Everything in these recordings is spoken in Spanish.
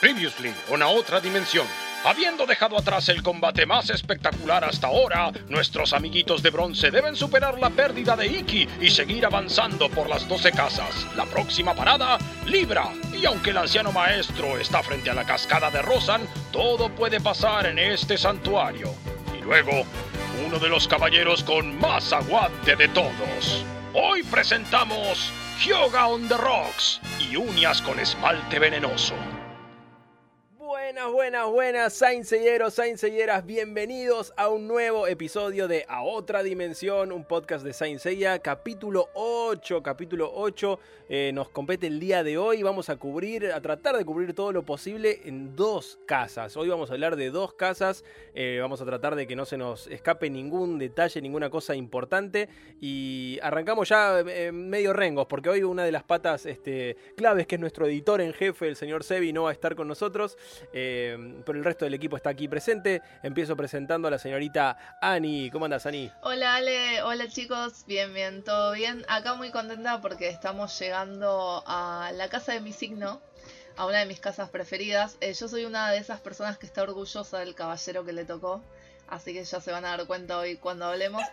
Previously, una otra dimensión. Habiendo dejado atrás el combate más espectacular hasta ahora, nuestros amiguitos de bronce deben superar la pérdida de Iki y seguir avanzando por las 12 casas. La próxima parada, Libra. Y aunque el anciano maestro está frente a la cascada de Rosan, todo puede pasar en este santuario. Y luego, uno de los caballeros con más aguante de todos. Hoy presentamos Hyoga on the Rocks y uñas con esmalte venenoso. Buenas, buenas, buenas, Sainselleros, Sainselleras, bienvenidos a un nuevo episodio de A Otra Dimensión, un podcast de Saint Seiya, capítulo 8, capítulo 8, eh, nos compete el día de hoy, vamos a cubrir, a tratar de cubrir todo lo posible en dos casas, hoy vamos a hablar de dos casas, eh, vamos a tratar de que no se nos escape ningún detalle, ninguna cosa importante y arrancamos ya eh, medio rengos, porque hoy una de las patas este, claves que es nuestro editor en jefe, el señor Sebi, no va a estar con nosotros. Eh, pero el resto del equipo está aquí presente. Empiezo presentando a la señorita Ani. ¿Cómo andas, Ani? Hola, Ale. Hola, chicos. Bien, bien, todo bien. Acá muy contenta porque estamos llegando a la casa de mi signo, a una de mis casas preferidas. Eh, yo soy una de esas personas que está orgullosa del caballero que le tocó. Así que ya se van a dar cuenta hoy cuando hablemos.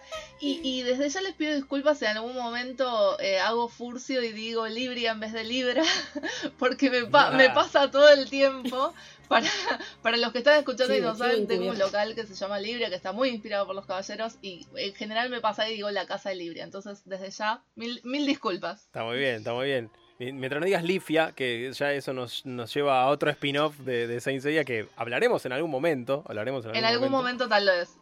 Y, y desde ya les pido disculpas si en algún momento eh, hago furcio y digo Libria en vez de Libra, porque me, pa- me pasa todo el tiempo. Para, para los que están escuchando y Sí, no sí, saben, tengo un local que se llama Libria, que está muy inspirado por los caballeros. Y en general me pasa y digo la casa de Libria. Entonces, desde ya, mil, mil disculpas. Está muy bien, está muy bien. Mi- Mientras no digas Lifia, que ya eso nos, nos lleva a otro spin-off de, de Saint Seiya que hablaremos en algún momento. Hablaremos en algún, En algún momento tal vez.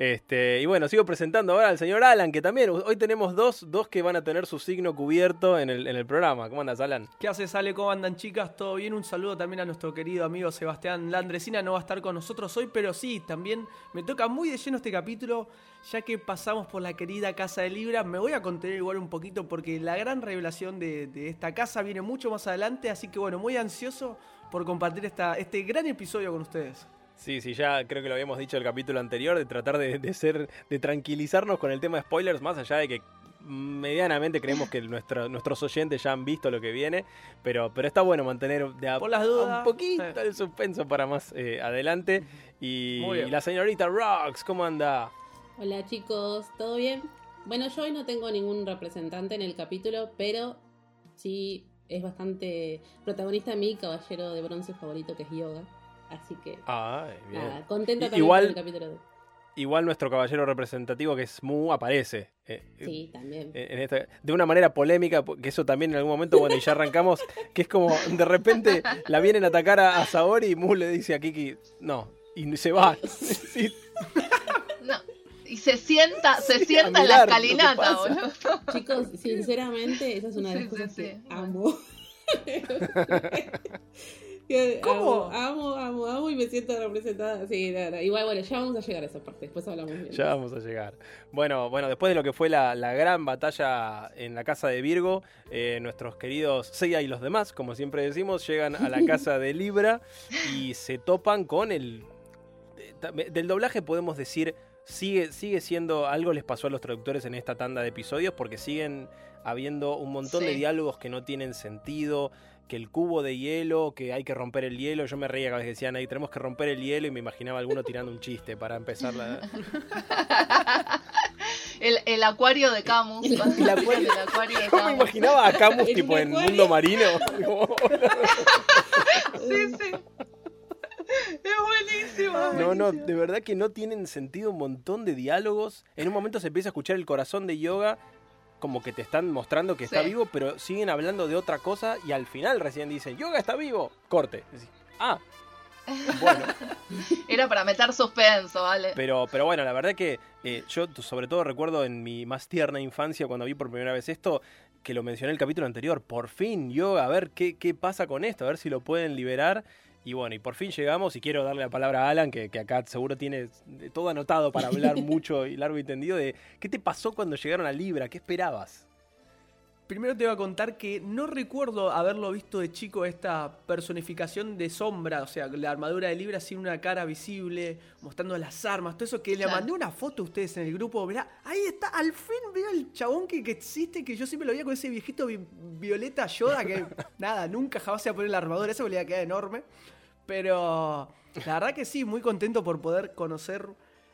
Este, y bueno, sigo presentando ahora al señor Alan, que también hoy tenemos dos, dos que van a tener su signo cubierto en el, en el programa. ¿Cómo andas, Alan? ¿Qué haces, Ale? ¿Cómo andan, chicas? ¿Todo bien? Un saludo también a nuestro querido amigo Sebastián Landresina. No va a estar con nosotros hoy, pero sí, también me toca muy de lleno este capítulo, ya que pasamos por la querida Casa de Libra. Me voy a contener igual un poquito porque la gran revelación de, de esta casa viene mucho más adelante, así que bueno, muy ansioso por compartir esta, este gran episodio con ustedes. Sí, sí, ya creo que lo habíamos dicho el capítulo anterior, de tratar de, de ser, de tranquilizarnos con el tema de spoilers, más allá de que medianamente creemos que nuestro- nuestros oyentes ya han visto lo que viene, pero, pero está bueno mantener de a, Por las a dudas. un poquito el suspenso para más eh, adelante. Y, y la señorita Rox, ¿cómo anda? Hola chicos, ¿todo bien? Bueno, yo hoy no tengo ningún representante en el capítulo, pero sí es bastante protagonista mi caballero de bronce favorito que es Yoga. Así que Ay, bien. nada, contenta también igual- con el capítulo de. Igual nuestro caballero representativo que es Mu aparece. eh, Sí, también. en esta- de una manera polémica, que eso también en algún momento, bueno, y ya arrancamos, que es como de repente la vienen a atacar a, a Saori y Mu le dice a Kiki, no, y se va. Sí, No. Y se sienta, se Sí, sienta a en la escalinata, boludo. Chicos, sinceramente, esa es una de las Sí, cosas sí. que amo. Amo, amo, amo, amo y me siento representada. Sí, no, no. igual, bueno, ya vamos a llegar a esa parte, después hablamos bien. ya vamos a llegar. Bueno, bueno, después de lo que fue la, la gran batalla en la casa de Virgo, eh, nuestros queridos Seiya y los demás, como siempre decimos, llegan a la casa de Libra y se topan con el... Del doblaje podemos decir, sigue, sigue siendo, algo les pasó a los traductores en esta tanda de episodios porque siguen habiendo un montón de diálogos que no tienen sentido, que el cubo de hielo, que hay que romper el hielo, yo me reía cada vez que decían ahí, tenemos que romper el hielo y me imaginaba alguno tirando un chiste para empezar la... El, el acuario de Camus. El acuario- El acuario de Yo me Camus. imaginaba a Camus tipo en mundo marino. como- Sí, sí. Es buenísimo. es No, no, de verdad que no tienen sentido un montón de diálogos. En un momento se empieza a escuchar el corazón de yoga, como que te están mostrando que está vivo, pero siguen hablando de otra cosa y al final recién dicen, yoga está vivo. Corte. Decís, Ah, bueno. Era para meter suspenso, ¿vale? Pero, pero bueno, la verdad que eh, yo sobre todo recuerdo en mi más tierna infancia cuando vi por primera vez esto, que lo mencioné en el capítulo anterior, por fin yoga, a ver qué, qué pasa con esto, a ver si lo pueden liberar. Y bueno, y por fin llegamos y quiero darle la palabra a Alan, que, que acá seguro tiene todo anotado para hablar mucho y largo y tendido de qué te pasó cuando llegaron a Libra, qué esperabas. Primero te voy a contar que no recuerdo haberlo visto de chico esta personificación de sombra, o sea, la armadura de Libra sin una cara visible, mostrando las armas, todo eso que le mandé una foto a ustedes en el grupo, mirá, ahí está, al fin veo el chabón que, que existe, que yo siempre lo veía con ese viejito vi- violeta Yoda, que nada, nunca jamás se iba a poner la armadura, eso me le iba a quedar enorme. Pero la verdad que sí, muy contento por poder conocer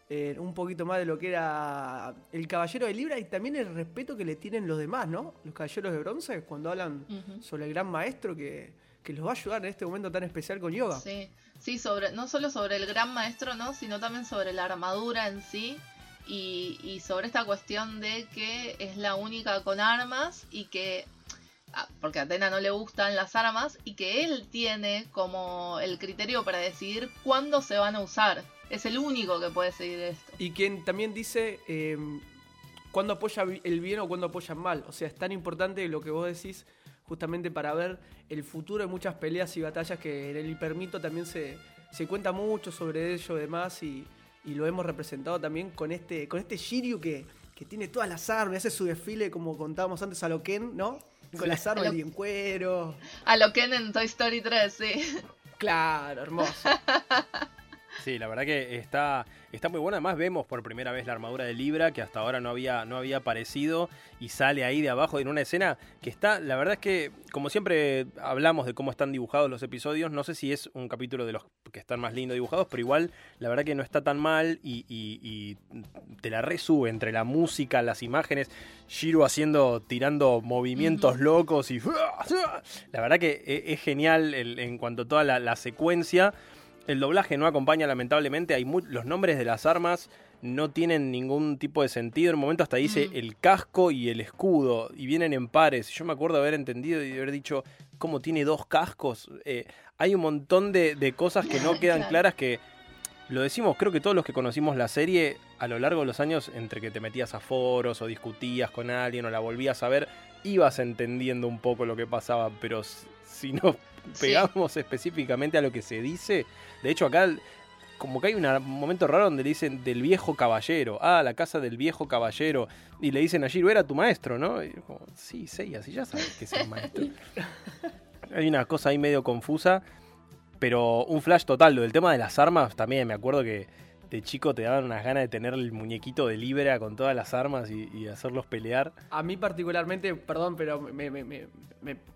eh, un poquito más de lo que era el Caballero de Libra y también el respeto que le tienen los demás, ¿no? Los Caballeros de Bronce, cuando hablan sobre el gran maestro que, que los va a ayudar en este momento tan especial con yoga. Sí, sí, sobre, no solo sobre el gran maestro, ¿no? Sino también sobre la armadura en sí. Y, y sobre esta cuestión de que es la única con armas y que. ah, Porque a Atena no le gustan las armas y que él tiene como el criterio para decidir cuándo se van a usar. Es el único que puede seguir esto. Y quien también dice eh, cuándo apoya el bien o cuándo apoya el mal. O sea, es tan importante lo que vos decís justamente para ver el futuro de muchas peleas y batallas que en el hipermito también se, se cuenta mucho sobre ello y demás y, y lo hemos representado también con este, con este Shiryu que, que tiene todas las armas, hace su desfile como contábamos antes a lo Ken, ¿no? Con las armas lo- y en cuero. A lo que en Toy Story 3, sí. Claro, hermoso. Sí, la verdad que está, está muy bueno. Además vemos por primera vez la armadura de Libra, que hasta ahora no había, no había aparecido, y sale ahí de abajo en una escena que está, la verdad es que, como siempre hablamos de cómo están dibujados los episodios, no sé si es un capítulo de los que están más lindos dibujados, pero igual la verdad que no está tan mal y, y- y te la resube entre la música, las imágenes, Shiro haciendo, tirando movimientos locos y... La verdad que e- es genial el- en cuanto a toda la, la secuencia. El doblaje no acompaña, lamentablemente. Hay los nombres de las armas no tienen ningún tipo de sentido. En un momento hasta dice Mm. el casco y el escudo y vienen en pares. Yo me acuerdo haber entendido y haber dicho, ¿cómo tiene dos cascos? Eh, hay un montón de, de cosas que no quedan claras que lo decimos, creo que todos los que conocimos la serie a lo largo de los años, entre que te metías a foros o discutías con alguien o la volvías a ver, ibas entendiendo un poco lo que pasaba, pero si no Sí. pegamos específicamente a lo que se dice, de hecho acá como que hay un momento raro donde le dicen del viejo caballero, ah, la casa del viejo caballero, y le dicen a Giro, era tu maestro, ¿no? Y como, sí, sí, así ya sabes que es el maestro. hay una cosa ahí medio confusa, pero un flash total, lo del tema de las armas también, me acuerdo que de chico te daban unas ganas de tener el muñequito de Libra con todas las armas y, hacerlos pelear. A mí particularmente, perdón, pero me, me- me-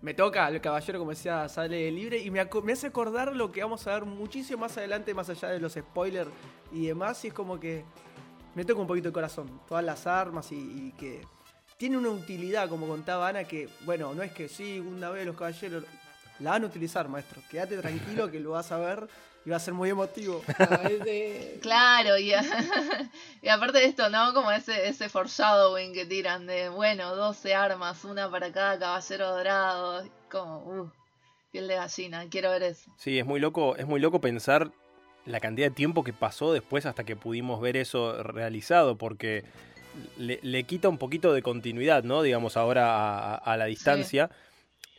me- toca el caballero, como decía, sale libre y me, me hace acordar lo que vamos a ver muchísimo más adelante, más allá de los spoilers y demás, y es como que me toca un poquito el corazón, todas las armas y que tiene una utilidad, como contaba Ana, que, bueno, no es que sí, una vez los caballeros la van a utilizar, maestro, quédate tranquilo que lo vas a ver y va a ser muy emotivo. Claro, y, y aparte de esto, ¿no? Como ese, ese foreshadowing que tiran de, bueno, 12 armas, una para cada caballero dorado. Como, uh, piel de gallina, quiero ver eso. Sí, es muy loco, es muy loco pensar la cantidad de tiempo que pasó después hasta que pudimos ver eso realizado, porque le, le quita un poquito de continuidad, ¿no? Digamos, ahora a, a- a la distancia.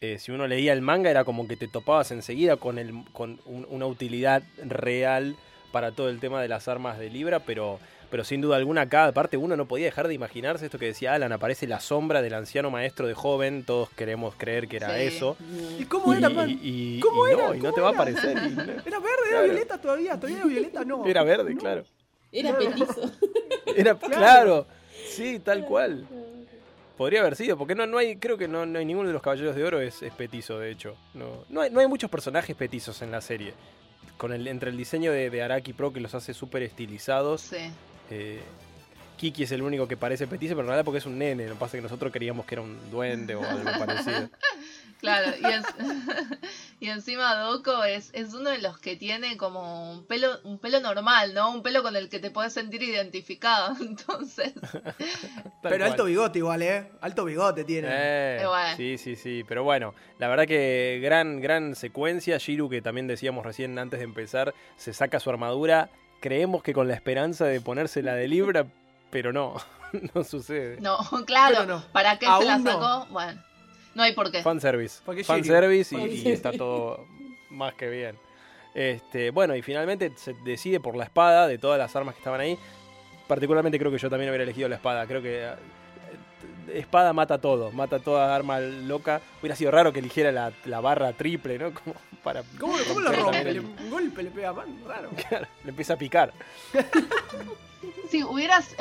Eh, si uno leía el manga era como que te topabas enseguida con, el, con un- una utilidad real para todo el tema de las armas de Libra, pero, pero sin duda alguna cada parte uno no podía dejar de imaginarse esto que decía Alan, aparece la sombra del anciano maestro de joven, todos queremos creer que era Sí. eso. ¿Y cómo era, man? y- y- ¿Cómo y era? no, y no ¿Cómo te va a aparecer. ¿Era verde? ¿Era Claro. violeta todavía? ¿Todavía era violeta? No. Era verde, No. claro. Era petizo. Era claro. Sí, tal cual. Podría haber sido, porque no, no hay, creo que no, no hay ninguno de los caballeros de oro es, es petizo, de hecho. No, no, hay, no hay muchos personajes petizos en la serie. Con el, entre el diseño de, de Araki Pro que los hace súper estilizados. Sí. eh, Kiki es el único que parece petizo, pero en realidad porque es un nene. Lo que pasa es que nosotros queríamos que era un duende o algo parecido. Claro, y, es- y encima Doko es, es uno de los que tiene como un pelo, un pelo normal, ¿no? Un pelo con el que te puedes sentir identificado. Entonces, Pero alto bigote igual, ¿eh? Alto bigote tiene. Eh, Eh, bueno. Sí, sí, sí. Pero bueno, la verdad que gran, gran secuencia. Shiru, que también decíamos recién antes de empezar, se saca su armadura. Creemos que con la esperanza de ponérsela de Libra, pero no, no sucede. no, claro, no. ¿para qué Aún se la no. sacó? Bueno, no hay por qué. Fanservice. Fanservice y, y está todo más que bien. Este, bueno, y finalmente se decide por la espada de todas las armas que estaban ahí. Particularmente creo que yo también hubiera elegido la espada. Creo que espada mata todo, mata toda arma loca. Hubiera sido raro que eligiera la, la barra triple, ¿no? Como para ¿Cómo, cómo lo rompe? el- Un golpe le pega man, raro. Claro, le empieza a picar. Sí, hubieras.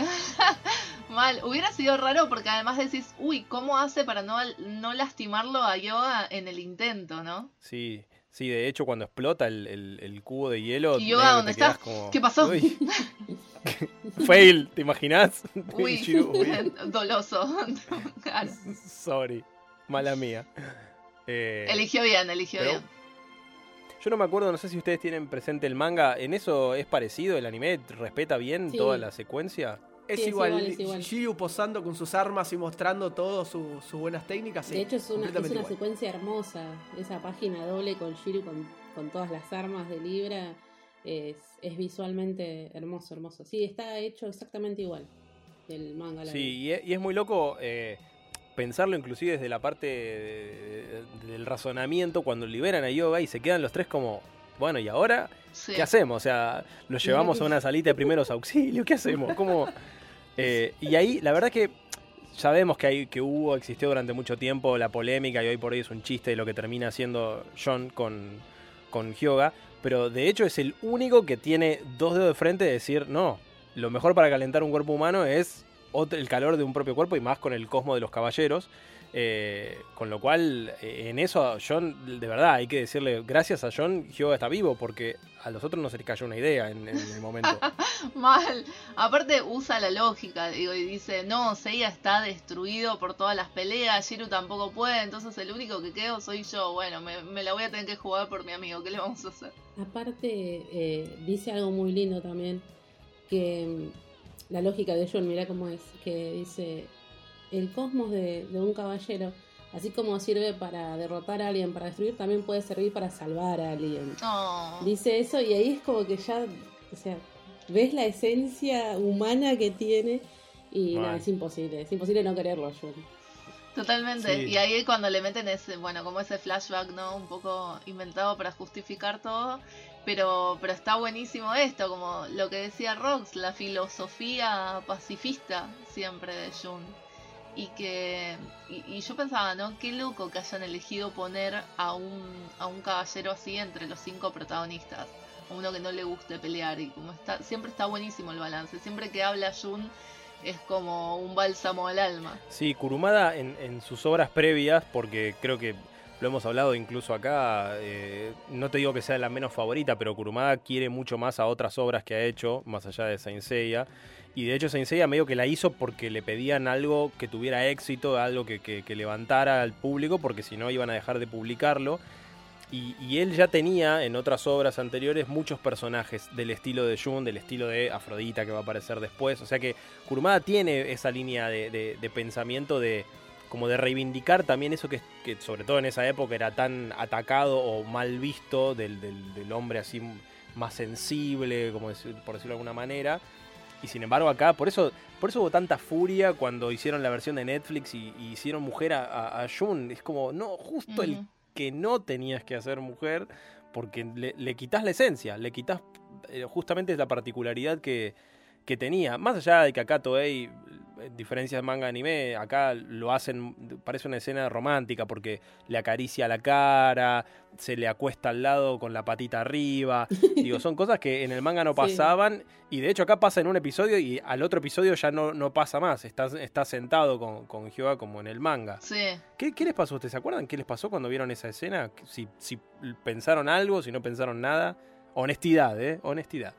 Mal, hubiera sido raro porque además decís, uy, ¿cómo hace para no, no lastimarlo a Yoga en el intento, no? Sí, sí, de hecho cuando explota el, el- el cubo de hielo... Y que ¿dónde te quedás está? como, ¿Qué pasó? "Uy". Fail, ¿te imaginas? Uy, doloso. Claro. Sorry, mala mía. Eh, Eligió bien, eligió pero- bien. Yo no me acuerdo, no sé si ustedes tienen presente el manga. ¿En eso es parecido? ¿El anime respeta bien Sí. toda la secuencia? Es, Sí, es igual, igual, es igual. Shiryu posando con sus armas y mostrando todo su- sus buenas técnicas. sí, de hecho, es una, es una igual. secuencia hermosa. Esa página doble con Shiryu con, con todas las armas de Libra es, es visualmente hermoso, hermoso. Sí, está hecho exactamente igual del manga. Sí, y es, y es muy loco eh, pensarlo inclusive desde la parte de- de- del razonamiento cuando liberan a Yoga y se quedan los tres como, bueno, ¿y ahora Sí. qué hacemos? O sea, los llevamos a una salita de primeros auxilios, ¿qué hacemos? ¿Cómo? Eh, y ahí, la verdad que sabemos que, hay, que hubo, existió durante mucho tiempo la polémica y hoy por hoy es un chiste de lo que termina haciendo John con, con Hyoga, pero de hecho es el único que tiene dos dedos de frente de decir, no, lo mejor para calentar un cuerpo humano es el calor de un propio cuerpo y más con el cosmo de los caballeros. Eh, con lo cual, eh, en eso, John, de verdad, hay que decirle, gracias a John, Hyoga está vivo, porque a los otros no se les cayó una idea en, en el momento. Mal. Aparte usa la lógica, digo, y dice, no, Seiya está destruido por todas las peleas, Shiru tampoco puede, entonces el único que quedo soy yo. Bueno, me, me la voy a tener que jugar por mi amigo, ¿qué le vamos a hacer? Aparte, eh, dice algo muy lindo también, que mm, la lógica de John, mira cómo es, que dice, el cosmos de, de un caballero, así como sirve para derrotar a alguien, para destruir, también puede servir para salvar a alguien. No. Dice eso y ahí es como que ya, o sea, ves la esencia humana que tiene y Mal. nada, es imposible, es imposible no quererlo, John. Totalmente. Sí. Y ahí cuando le meten ese, bueno, como ese flashback, ¿no? Un poco inventado para justificar todo. Pero, pero está buenísimo esto, como lo que decía Rox, la filosofía pacifista siempre de Jun. Y que. Y, yo pensaba, ¿no? Qué loco que hayan elegido poner a un, a un caballero así entre los cinco protagonistas. A uno que no le guste pelear. Y como está. Siempre está buenísimo el balance. Siempre que habla Jun es como un bálsamo al alma. Sí, Kurumada en, en sus obras previas, porque creo que lo hemos hablado incluso acá, eh, no te digo que sea la menos favorita, pero Kurumada quiere mucho más a otras obras que ha hecho, más allá de Saint Seiya. Y de hecho Saint Seiya medio que la hizo porque le pedían algo que tuviera éxito, algo que, que- levantara al público, porque si no iban a dejar de publicarlo. Y, y él ya tenía en otras obras anteriores muchos personajes del estilo de Jun, del estilo de Afrodita que va a aparecer después. O sea que Kurumada tiene esa línea de, de- de pensamiento de como de reivindicar también eso que, que sobre todo en esa época era tan atacado o mal visto del, del- del hombre así más sensible, como decir- por decirlo de alguna manera. Y sin embargo acá, por eso, por eso hubo tanta furia cuando hicieron la versión de Netflix y, y hicieron mujer a, a, Jun. Es como, no, justo el que no tenías que hacer mujer porque le, le quitas la esencia, le quitas eh, justamente la particularidad que, que tenía. Más allá de que acá Toei, en diferencia de manga anime, acá lo hacen, parece una escena romántica porque le acaricia la cara, se le acuesta al lado con la patita arriba. Digo, son cosas que en el manga no Sí. pasaban y de hecho acá pasa en un episodio y al otro episodio ya no, no pasa más. Está, está sentado con, con Hyoga como en el manga. Sí. ¿Qué, qué les pasó? ¿Ustedes se acuerdan qué les pasó cuando vieron esa escena? Si, si pensaron algo, si no pensaron nada. Honestidad, ¿eh? Honestidad.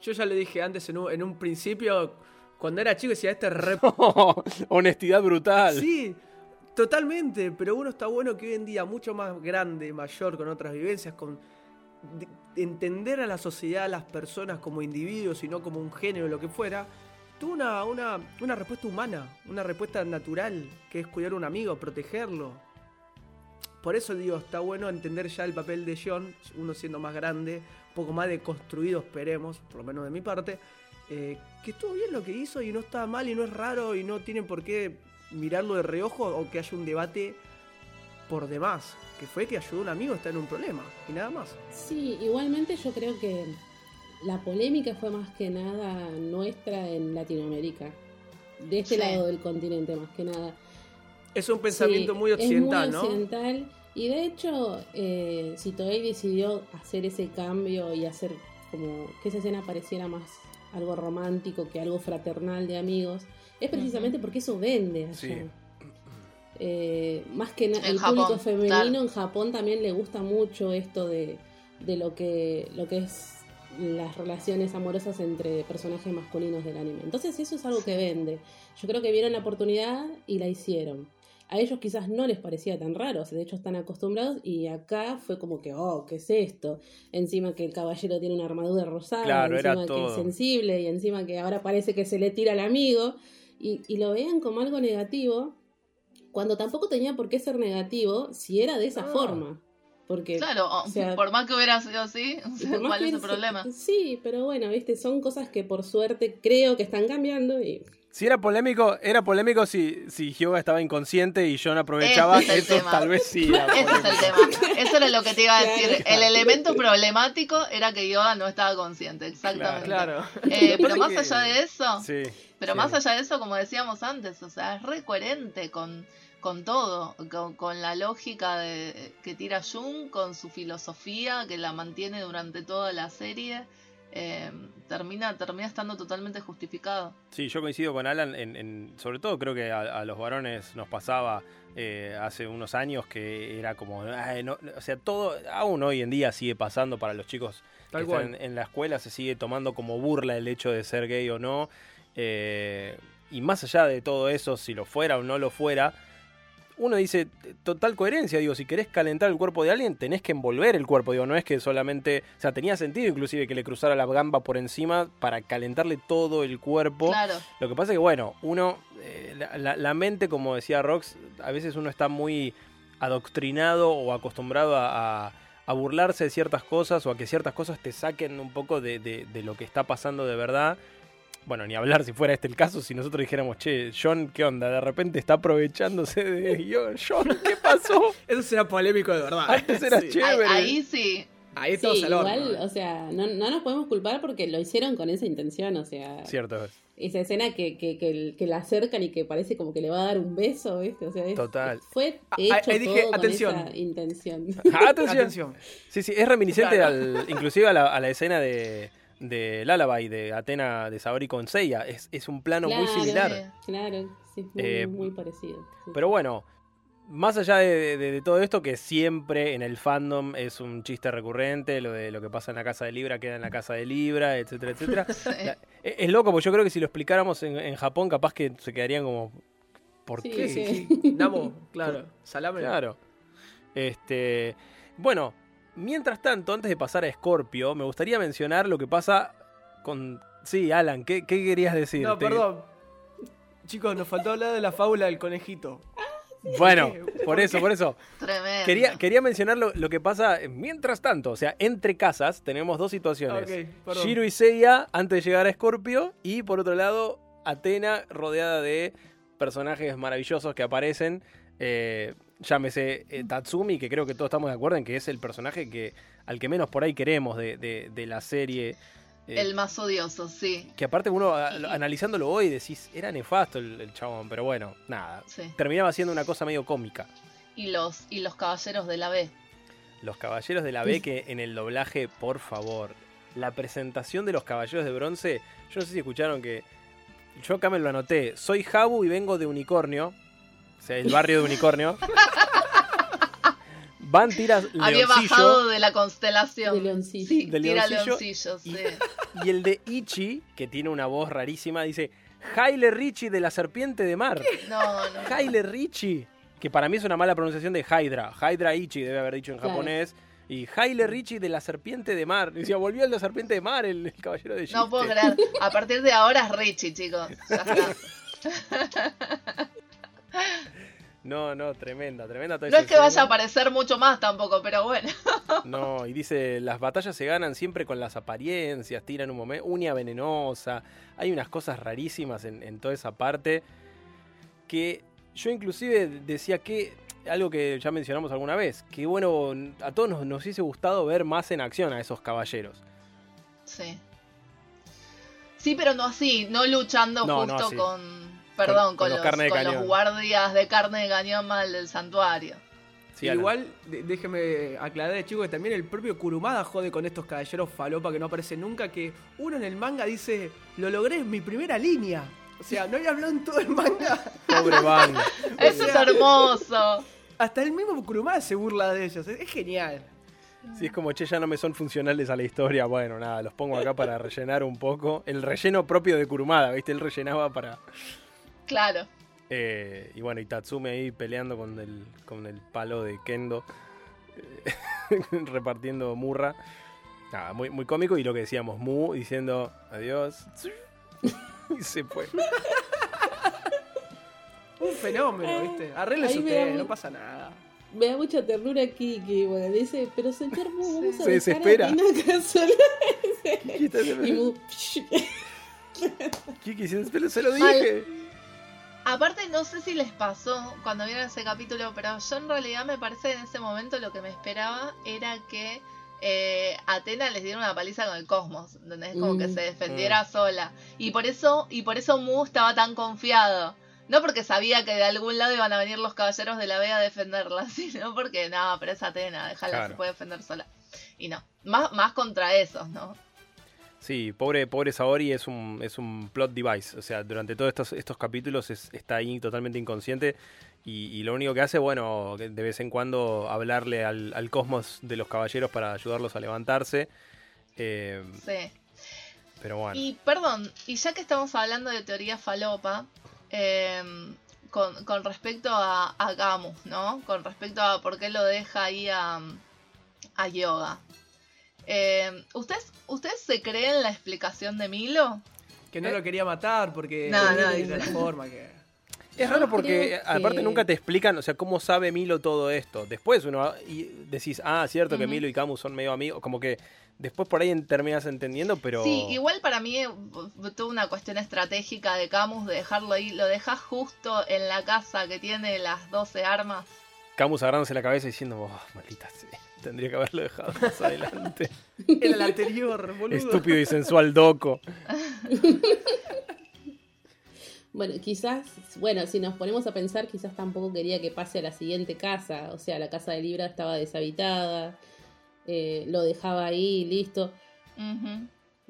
Yo ya le dije antes en un, en un principio, cuando era chico, decía, este es re Honestidad brutal. Sí, totalmente, pero uno está bueno que hoy en día, mucho más grande, mayor, con otras vivencias, con de- entender a la sociedad, a las personas como individuos y no como un género o lo que fuera, tuvo una, una, una respuesta humana, una respuesta natural, que es cuidar a un amigo, protegerlo. Por eso digo, está bueno entender ya el papel de John, uno siendo más grande, un poco más deconstruido, esperemos, por lo menos de mi parte, eh, que estuvo bien lo que hizo y no está mal y no es raro y no tienen por qué mirarlo de reojo o que haya un debate por demás, que fue que ayudó a un amigo a estar en un problema y nada más. Sí, igualmente yo creo que la polémica fue más que nada nuestra en Latinoamérica. de este Sí. lado del continente más que nada. Es un pensamiento Sí, muy occidental, es muy ¿no? occidental. Y de hecho, eh, si Toei decidió hacer ese cambio y hacer como que esa escena pareciera más algo romántico que algo fraternal de amigos, es precisamente porque eso vende allá. Sí. Eh, más que el Japón, público femenino claro. en Japón también le gusta mucho esto de, de lo que lo que es las relaciones amorosas entre personajes masculinos del anime. Entonces eso es algo que vende. Yo creo que vieron la oportunidad y la hicieron. A ellos quizás no les parecía tan raro, de hecho están acostumbrados y acá fue como que, oh, ¿qué es esto? Encima que el caballero tiene una armadura rosada, Claro, encima que todo. es sensible y encima que ahora parece que se le tira al amigo y, y lo vean como algo negativo cuando tampoco tenía por qué ser negativo si era de esa Ah. forma. Porque Claro, o- sea, por más que hubiera sido así, ¿cuál es el problema? Sí, pero bueno, viste, son cosas que por suerte creo que están cambiando y Si era polémico, era polémico si, si Hyoga estaba inconsciente y John aprovechaba. Es Eso tema. tal vez sí. era Ese es el tema. Eso era lo que te iba a decir. Claro. El elemento problemático era que Yoda no estaba consciente, exactamente. Claro. Eh, pero más allá de eso, Sí. pero sí. más allá de eso, como decíamos antes, o sea, es re coherente con, con todo, con, con la lógica de, que tira Jung, con su filosofía que la mantiene durante toda la serie. Eh, termina, termina estando totalmente justificado. Sí, yo coincido con Alan, en, en- sobre todo creo que a, a los varones nos pasaba eh, hace unos años que era como, ay, no- o sea, todo, aún hoy en día sigue pasando para los chicos Tal que cual. están en, en la escuela, se sigue tomando como burla el hecho de ser gay o no. eh, y más allá de todo eso, si lo fuera o no lo fuera, uno dice, total coherencia, digo, si querés calentar el cuerpo de alguien, tenés que envolver el cuerpo, digo, no es que solamente, o sea, tenía sentido inclusive que le cruzara la gamba por encima para calentarle todo el cuerpo. Claro, Lo que pasa es que, bueno, uno, eh, la, la- la mente, como decía Rox, a veces uno está muy adoctrinado o acostumbrado a, a- a burlarse de ciertas cosas o a que ciertas cosas te saquen un poco de, de- de lo que está pasando de verdad. Bueno, ni hablar si fuera este el caso, si nosotros dijéramos, che, John, ¿qué onda? De repente está aprovechándose de yo, John, ¿qué pasó? Eso será polémico de verdad. Antes era Sí. ahí, chévere. ahí sí. Ahí sí, al horno. igual, o sea, no, no nos podemos culpar porque lo hicieron con esa intención, o sea, Cierto es. esa escena que, que, que, que la acercan y que parece como que le va a dar un beso, ¿viste? O sea, es- Total. fue Ah, hecho ahí dije, todo atención. con esa intención. Atención. Atención. Sí, sí, es reminiscente Claro. al, inclusive a la, a la escena de, de Lullaby de Atena de Saori con Seiya. Es, es un plano muy similar. Claro, sí, muy, Eh, muy parecido. sí. Pero bueno, más allá de, de- de todo esto, que siempre en el fandom es un chiste recurrente, lo de lo que pasa en la casa de Libra queda en la casa de Libra, etcétera, etcétera. La- es, es loco, porque yo creo que si lo explicáramos en, en Japón, capaz que se quedarían como. ¿Por Sí, qué? sí. Namo, claro. Salame. Claro. Este. Bueno, mientras tanto, antes de pasar a Scorpio, me gustaría mencionar lo que pasa con. Sí, Alan, ¿qué, qué querías decir? No, perdón. Chicos, nos faltó hablar de la fábula del conejito. Bueno, ¿Por eso, por eso. Tremendo. Quería, quería mencionar lo, lo que pasa mientras tanto. O sea, entre casas tenemos dos situaciones. Ok, perdón. Shiro y Seiya antes de llegar a Scorpio. Y por otro lado, Atena rodeada de personajes maravillosos que aparecen. Eh, llámese eh, Tatsumi, que creo que todos estamos de acuerdo en que es el personaje que al que menos por ahí queremos de, de- de la serie. Eh, El más odioso, sí. que aparte uno a- analizándolo hoy decís, era nefasto el, el chabón, pero bueno, nada. sí. Terminaba siendo una cosa medio cómica. Y los, y los caballeros de la B. Los Caballeros de la B, que en el doblaje, por favor, la presentación de los Caballeros de Bronce, yo no sé si escucharon que yo acá me lo anoté, soy Jabu y vengo de Unicornio, o sea, el barrio de Unicornio. Van, tiras Había leoncillo bajado de la constelación. De leoncillo. Sí, De tira leoncillo. leoncillo, sí. y el de Ichi, que tiene una voz rarísima, dice, Haile Richie de la serpiente de mar. No, no. Haile Richie, que para mí es una mala pronunciación de Hydra. Hydra Ichi debe haber dicho en Claro. japonés. Y Haile Richie de la serpiente de mar. Decía, volvió el de la serpiente de mar, el, el caballero de No puedo Chiste. creer. A partir de ahora es Richie, chicos. Ya está. No, no, tremenda, tremenda. No es que vaya a aparecer mucho más tampoco, pero bueno. No, y dice, las batallas se ganan siempre con las apariencias, tiran un momento, uña venenosa, hay unas cosas rarísimas en, en toda esa parte que yo inclusive decía que, algo que ya mencionamos alguna vez, que bueno, a todos nos, nos hubiese gustado ver más en acción a esos caballeros. Sí. Sí, pero no así, no luchando No, no justo así. con Perdón, con, con los los, carne de con los cañón. guardias de carne de cañón mal del santuario. Sí. Igual, de- déjeme aclarar, chicos, que también el propio Kurumada jode con estos caballeros falopa que no aparecen nunca, que uno en el manga dice, lo logré, es mi primera línea. O sea, no había hablado en todo el manga. Pobre Van. Eso es hermoso. Hasta el mismo Kurumada se burla de ellos. Es, es genial. Si es como, che, ya no me son funcionales a la historia. Bueno, nada, los pongo acá para rellenar un poco. El relleno propio de Kurumada, ¿viste? Él rellenaba para. Claro. Eh, y bueno, y Tatsume ahí peleando con el, con el palo de Kendo, eh, repartiendo murra. Nada, muy, muy cómico. Y lo que decíamos, Mu diciendo adiós. y se fue. Un fenómeno, ¿viste? Arréglese Ahí me da usted, no pasa nada. Me da mucha ternura aquí que bueno, dice, pero señor Mu, vamos a Se desespera. a Tina sola". Kiki, Y Mu, Kiki, se pero se lo dije. Aparte, no sé si les pasó cuando vieron ese capítulo, pero yo en realidad me parece que en ese momento lo que me esperaba era que eh, Atena les diera una paliza con el cosmos, ¿entendés? Como que Mm. se defendiera sola. Y por eso, y por eso Mu estaba tan confiado. No porque sabía que de algún lado iban a venir los caballeros de la Vega a defenderla, sino porque, no, pero es Atena, déjala, Claro. se puede defender sola. Y no, más, más contra esos, ¿no? Sí, pobre, pobre Saori es un, es un plot device. O sea, durante todos estos, estos capítulos es- está ahí totalmente inconsciente. Y, y lo único que hace, bueno, de vez en cuando hablarle al, al cosmos de los caballeros para ayudarlos a levantarse. Eh, Sí. pero bueno. Y perdón, y ya que estamos hablando de teoría falopa, eh, con, con respecto a, a Gamus, ¿no? Con respecto a por qué lo deja ahí a, a Yoga. Eh, ¿ustedes, ¿Ustedes se creen la explicación de Milo? Que no lo quería matar porque No, no, dice- la forma que... Es raro porque aparte nunca te explican, o sea, cómo sabe Milo todo esto. Después uno y decís, ah, cierto que. Milo y Camus son medio amigos, como que después por ahí terminas entendiendo, pero Sí, igual para mí eh, tuvo una cuestión estratégica de Camus de dejarlo ahí. Lo dejas justo en la casa que tiene las 12 armas. Camus agarrándose la cabeza diciendo, oh, maldita sea, tendría que haberlo dejado más adelante. Era el anterior, boludo. Estúpido y sensual Doco. Bueno, quizás, bueno, si nos ponemos a pensar, quizás tampoco quería que pase a la siguiente casa. O sea, la casa de Libra estaba deshabitada, eh, lo dejaba ahí, listo.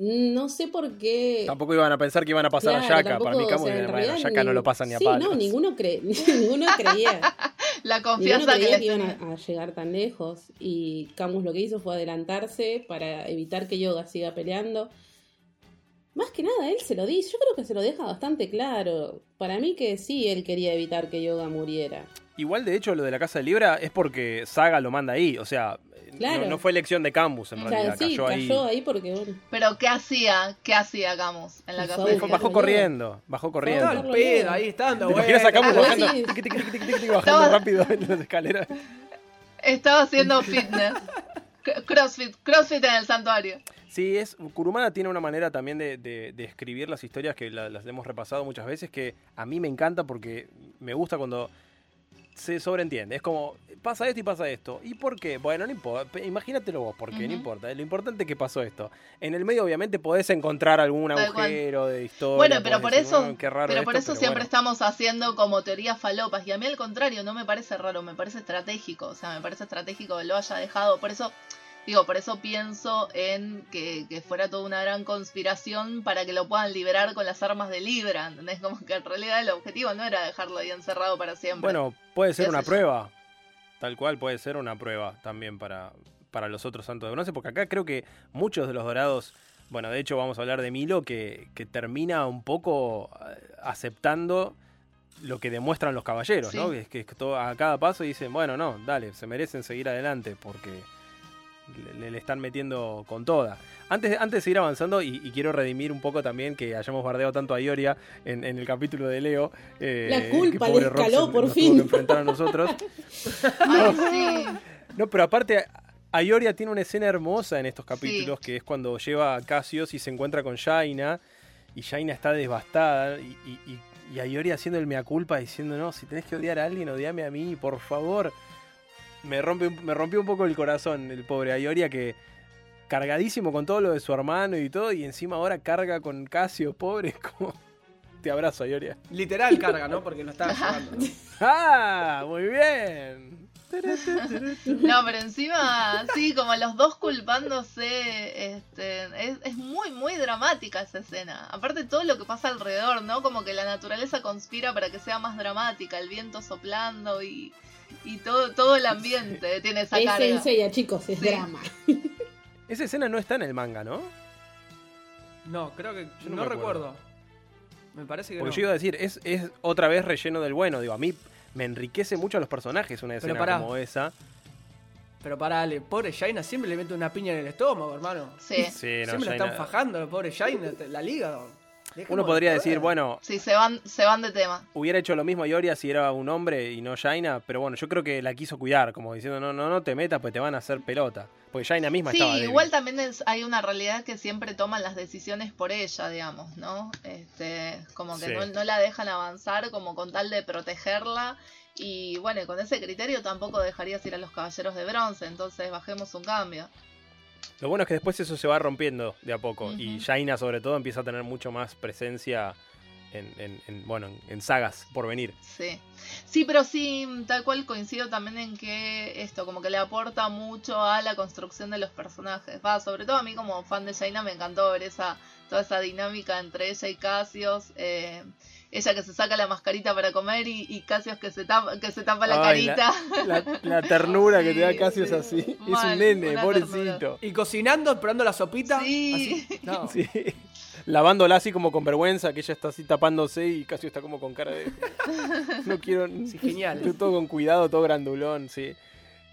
No sé por qué. Tampoco iban a pensar que iban a pasar Claro, a Yaka. Para mí Camus o sea, realidad Yaka no lo pasan ni a sí, palos. no, ninguno, cre- ninguno creía. La ninguno confianza que creía que iban a, a llegar tan lejos. Y Camus lo que hizo fue adelantarse para evitar que Yoga siga peleando. Más que nada, él se lo dice. Yo creo que se lo deja bastante claro. Para mí que sí, él quería evitar que Yoga muriera. Igual, de hecho, lo de la Casa de Libra es porque Saga lo manda ahí. O sea, Claro. no, no fue elección de Camus en O realidad. sí, cayó ahí. cayó ahí porque bueno, Pero ¿qué hacía? ¿Qué hacía Camus en la casa de Libra? bajó corriendo. Bajó corriendo. Estaba al pedo ahí, está dando ¿Te imaginas a Camus Ah, bajando, rápido en las escaleras? Estaba haciendo fitness. Crossfit, crossfit en el santuario. Sí, es Kurumada tiene una manera también de, de- de escribir las historias que la- las hemos repasado muchas veces que a mí me encanta porque me gusta cuando se sobreentiende. Es como, pasa esto y pasa esto. ¿Y por qué? Bueno, no importa. Imagínatelo vos, porque no Ujú. importa. Lo importante es que pasó esto. En el medio, obviamente, podés encontrar algún agujero de historia. Bueno, pero por decir, eso, "Bueno, qué raro pero por esto", eso siempre bueno. estamos haciendo como teorías falopas. Y a mí al contrario, no me parece raro, me parece estratégico. O sea, me parece estratégico que lo haya dejado. Por eso, digo, por eso pienso en que, que fuera toda una gran conspiración para que lo puedan liberar con las armas de Libra. ¿Entendés? Como que en realidad el objetivo no era dejarlo ahí encerrado para siempre. Bueno, puede ser una prueba. Tal cual puede ser una prueba también para, para los otros santos de bronce, porque acá creo que muchos de los dorados, bueno, de hecho vamos a hablar de Milo, que, que termina un poco eh, aceptando lo que demuestran los caballeros, ¿no? Sí. Que, que todo- a cada paso dicen, bueno, no, dale, se merecen seguir adelante porque le, le están metiendo con toda. Antes, antes de seguir avanzando, y, y quiero redimir un poco también que hayamos bardeado tanto a Ioria en, en el capítulo de Leo. eh, La que culpa pobre le escaló se- por nos tuvo fin. que enfrentar a nosotros. Ay, sí. No, pero aparte, Ayoria tiene una escena hermosa en estos capítulos, que es cuando lleva a Cassius y se encuentra con Jaina, y Jaina está devastada, y, y, y, y Ayoria haciendo el mea culpa, diciendo, no, si tenés que odiar a alguien, odiame a mí, por favor. Me, rompe, me rompió un poco el corazón el pobre Ayoria, que cargadísimo con todo lo de su hermano y todo, y encima ahora carga con Cassius, pobre, como... Te abrazo, Ioria. Literal carga, ¿no? Porque lo estaba llevando. ¿no? ¡Ah! Muy bien. No, pero encima, sí, como los dos culpándose, este, es, es muy, muy dramática esa escena. Aparte todo lo que pasa alrededor, ¿no? Como que la naturaleza conspira para que sea más dramática, el viento soplando y, y todo, todo el ambiente tiene esa Es carga. Senseiya, chicos, es Sí. drama. Esa escena no está en el manga, ¿no? No, creo que. Yo no no, me acuerdo. recuerdo. Me parece que Porque no. yo iba a decir, es, es otra vez relleno del bueno. Digo, a mí me enriquece mucho a los personajes una escena pará. como esa. Pero parale, pobre Jaina siempre le mete una piña en el estómago, hermano. Sí. Sí, no, siempre la están fajando, pobre Jaina, la liga. Uno podría decir, bueno, Sí, se van, se van de tema. hubiera hecho lo mismo Ioria si era un hombre y no Jaina, pero bueno, yo creo que la quiso cuidar, como diciendo, no, no, no te metas, pues te van a hacer pelota. Porque Jaina misma Sí, estaba débil. igual también es, hay una realidad que siempre toman las decisiones por ella, digamos, ¿no? Este, como que Sí. no, no la dejan avanzar como con tal de protegerla. Y bueno, y con ese criterio tampoco dejarías ir a los caballeros de bronce, entonces bajemos un cambio. Lo bueno es que después eso se va rompiendo de a poco. Y. Jaina, sobre todo, empieza a tener mucho más presencia en, en- en, bueno, en, en sagas por venir. Sí. Sí, pero sí, tal cual coincido también en que esto como que le aporta mucho a la construcción de los personajes. Va, sobre todo a mí como fan de Jaina me encantó ver esa toda esa dinámica entre ella y Casios. eh, ella que se saca la mascarita para comer y, y Casios que se tapa, que se tapa la Ay, carita. La, la ternura que te da Sí, Casio es sí. así. Es un nene, pobrecito. Y cocinando, esperando la sopita. Sí. así. No. Sí. Lavándola así como con vergüenza, que ella está así tapándose y Casio está como con cara de. No quiero. Sí, genial. Todo con cuidado, todo grandulón, sí.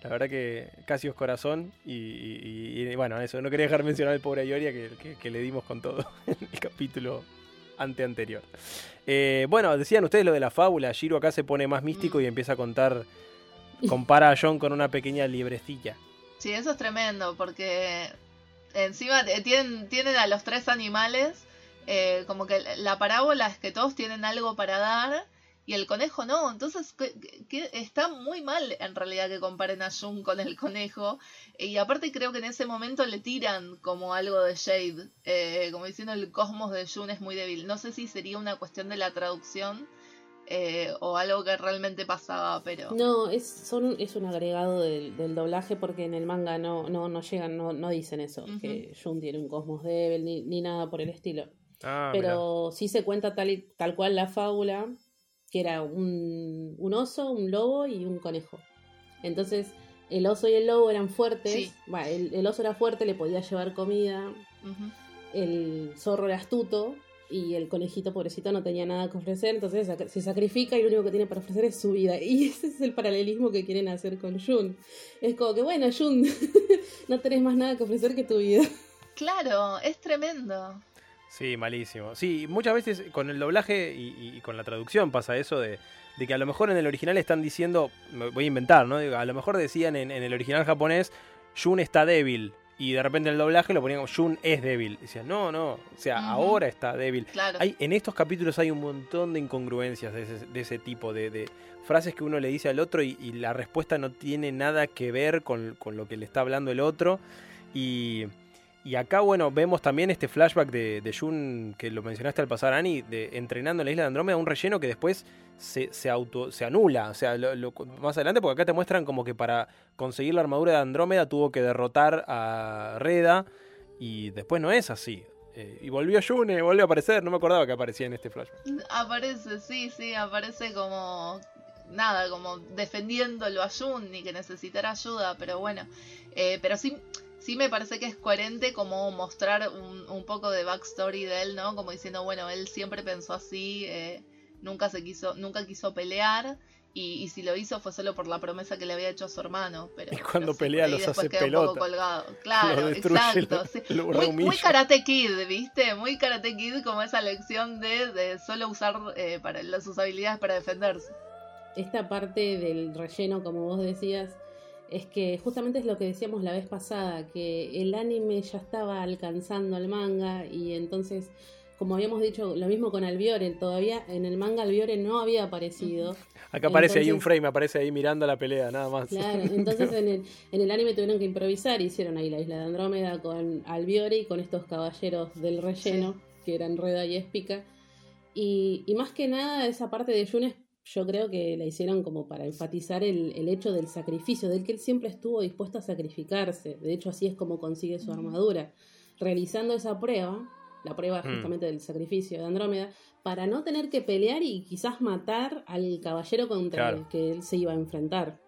La verdad que Casio es corazón y, y- y, bueno, eso, no quería dejar mencionar al pobre Ioria que, que- que le dimos con todo en el capítulo ante anterior. Eh, bueno, decían ustedes lo de la fábula, Giro acá se pone más místico y empieza a contar, compara a John con una pequeña liebrecilla. Sí, eso es tremendo, porque encima eh, tienen, tienen a los tres animales, eh, como que la parábola es que todos tienen algo para dar y el conejo no. Entonces que, que- está muy mal en realidad que comparen a Jun con el conejo. Y aparte creo que en ese momento le tiran como algo de Shade, eh, como diciendo el cosmos de Jun es muy débil. No sé si sería una cuestión de la traducción. eh, o algo que realmente pasaba, pero... No, es, son, es un agregado del, del doblaje porque en el manga no, no, no llegan, no, no dicen eso, que Jun tiene un cosmos débil ni, ni nada por el estilo. Ah, mirá. Pero sí se cuenta tal, y- tal cual la fábula, que era un, un oso, un lobo y un conejo. Entonces, el oso y el lobo eran fuertes. Sí. El, el oso era fuerte, le podía llevar comida. El zorro era astuto. Y el conejito pobrecito no tenía nada que ofrecer, entonces se sacrifica y lo único que tiene para ofrecer es su vida. Y ese es el paralelismo que quieren hacer con Jun. Es como que, bueno, Jun, no tenés más nada que ofrecer que tu vida. Claro, es tremendo. Sí, malísimo. Sí, muchas veces con el doblaje y, y con la traducción pasa eso de, de que a lo mejor en el original están diciendo, me voy a inventar, ¿no? A lo mejor decían en, en el original japonés, Jun está débil. Y de repente en el doblaje lo ponían como Jun es débil. Decían, no, no, o sea, ahora está débil. Claro. Hay, en estos capítulos hay un montón de incongruencias de ese, de ese tipo, de, de frases que uno le dice al otro y, y la respuesta no tiene nada que ver con, con lo que le está hablando el otro. Y, y acá, bueno, vemos también este flashback de, de Jun, que lo mencionaste al pasar, Ani, de entrenando en la isla de Andrómeda, un relleno que después se, se auto se anula. O sea, lo- lo- más adelante, porque acá te muestran como que para conseguir la armadura de Andrómeda tuvo que derrotar a Reda. Y después no es así. Eh, y volvió Jun, eh, volvió a aparecer. No me acordaba que aparecía en este flashback. Aparece, sí, sí, aparece como nada, como defendiéndolo a Jun y que necesitará ayuda, pero bueno, Eh, pero sí, sí me parece que es coherente como mostrar un, un poco de backstory de él, ¿no? Como diciendo, bueno, él siempre pensó así, eh, nunca se quiso, nunca quiso pelear. Y, y si lo hizo fue solo por la promesa que le había hecho a su hermano. Pero, Y cuando pero pelea los después hace queda un poco pelota. colgado. Claro, Lo destruye, exacto. lo- sí. lo Muy. Karate Kid, ¿viste? Muy Karate Kid como esa lección de, de solo usar eh, para, las- sus habilidades para defenderse. esta parte del relleno, como vos decías, es que justamente es lo que decíamos la vez pasada, que el anime ya estaba alcanzando al manga y entonces, como habíamos dicho, lo mismo con Albiore, todavía en el manga Albiore no había aparecido. Acá aparece ahí un frame, aparece ahí mirando la pelea, nada más. Claro, entonces en el, en el anime tuvieron que improvisar, hicieron ahí la isla de Andrómeda con Albiore y con estos caballeros del relleno, que eran Reda y Éspica. Y, y más que nada, esa parte de Jun es- yo creo que la hicieron como para enfatizar el, el hecho del sacrificio, del que él siempre estuvo dispuesto a sacrificarse. De hecho, así es como consigue su armadura. Realizando esa prueba, la prueba Mm. justamente del sacrificio de Andrómeda, para no tener que pelear y quizás matar al caballero contra Claro. el que él se iba a enfrentar.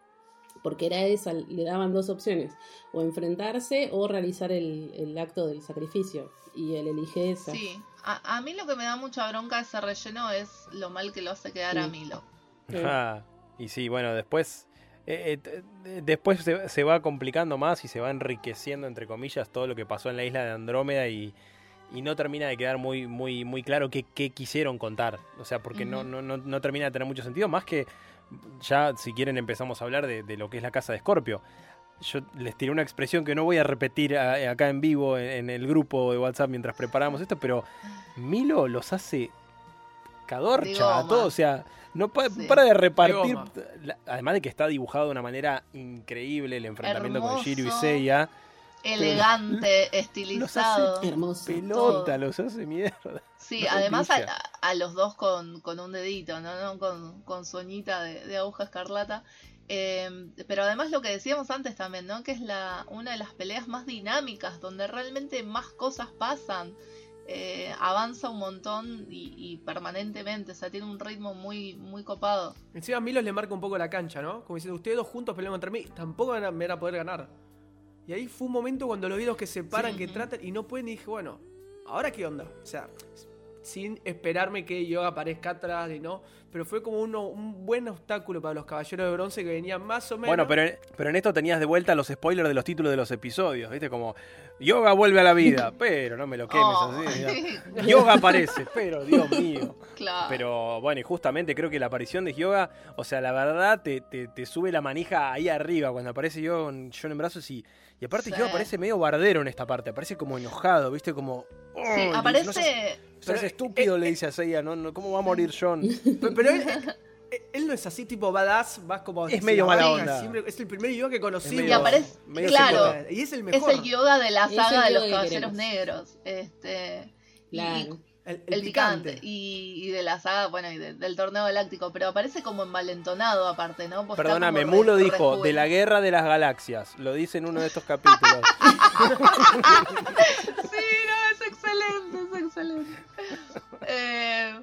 Porque era esa, le daban dos opciones, o enfrentarse o realizar el, el acto del sacrificio. Y él elige esa. Sí, a, a mí lo que me da mucha bronca ese relleno es lo mal que lo hace quedar a. Milo. Ah, y sí, bueno, después. eh, eh, después se, se va complicando más y se va enriqueciendo, entre comillas, todo lo que pasó en la isla de Andrómeda y, y no termina de quedar muy, muy, muy claro qué, qué quisieron contar. O sea, porque no, no, no, no termina de tener mucho sentido, más que ya, si quieren, empezamos a hablar de, de lo que es la casa de Escorpio. Yo les tiré una expresión que no voy a repetir a- acá en vivo en, en el grupo de WhatsApp mientras preparamos esto, pero Milo los hace cadorcha a todos, o sea, no pa- Sí. para de repartir, además de que está dibujado de una manera increíble el enfrentamiento con Shiryu y. Seiya, Elegante, estilizado. Hermoso. pelota, Todo. los hace mierda. Sí, además a, a los dos con, con un dedito, ¿no? ¿no? Con, con su uñita de, de aguja escarlata. Eh, pero además lo que decíamos antes también, ¿no? Que es la, una de las peleas más dinámicas, donde realmente más cosas pasan. Eh, avanza un montón y, y permanentemente, o sea, tiene un ritmo muy, muy copado. Encima Milos le marca un poco la cancha, ¿no? Como diciendo, ustedes dos juntos pelean contra mí, tampoco van a, me van a poder ganar. Y ahí fue un momento cuando los vi dos que se paran, Sí. que tratan y no pueden, y dije, bueno, ¿ahora qué onda? O sea, sin esperarme que yo aparezca atrás y no. Pero fue como uno, un buen obstáculo para los caballeros de bronce que venían más o menos. Bueno, pero, en- pero en esto tenías de vuelta los spoilers de los títulos de los episodios, ¿viste? Como, Yoga vuelve a la vida, pero no me lo quemes Oh, así. ya. Yoga aparece, pero Dios mío. claro. Pero bueno, y justamente creo que la aparición de Yoga, o sea, la verdad te, te- te sube la manija ahí arriba cuando aparece Yoga con John en brazos y, y aparte Sí. Yoga parece medio bardero en esta parte, aparece como enojado, ¿viste? Como... Sí, "Oh, seas- aparece. no seas Pero, estúpido, le dice a Seiya, ¿no? no ¿Cómo va a morir John? Pero, pero él, él- él no es así tipo badass, vas como... Es medio la mala onda. siempre- es el primer yo que conocí. medio- Y aparece, medio claro. Y es el es mejor. el yoga de la Es saga de los caballeros negros. Este. y- El, el, picante. Y, y de la saga, bueno, y de- del torneo galáctico, pero aparece como envalentonado aparte, ¿no? Pues Perdóname, Mulo re dijo, de la guerra de las galaxias, lo dice en uno de estos capítulos. Sí, no, es excelente, es excelente. Eh,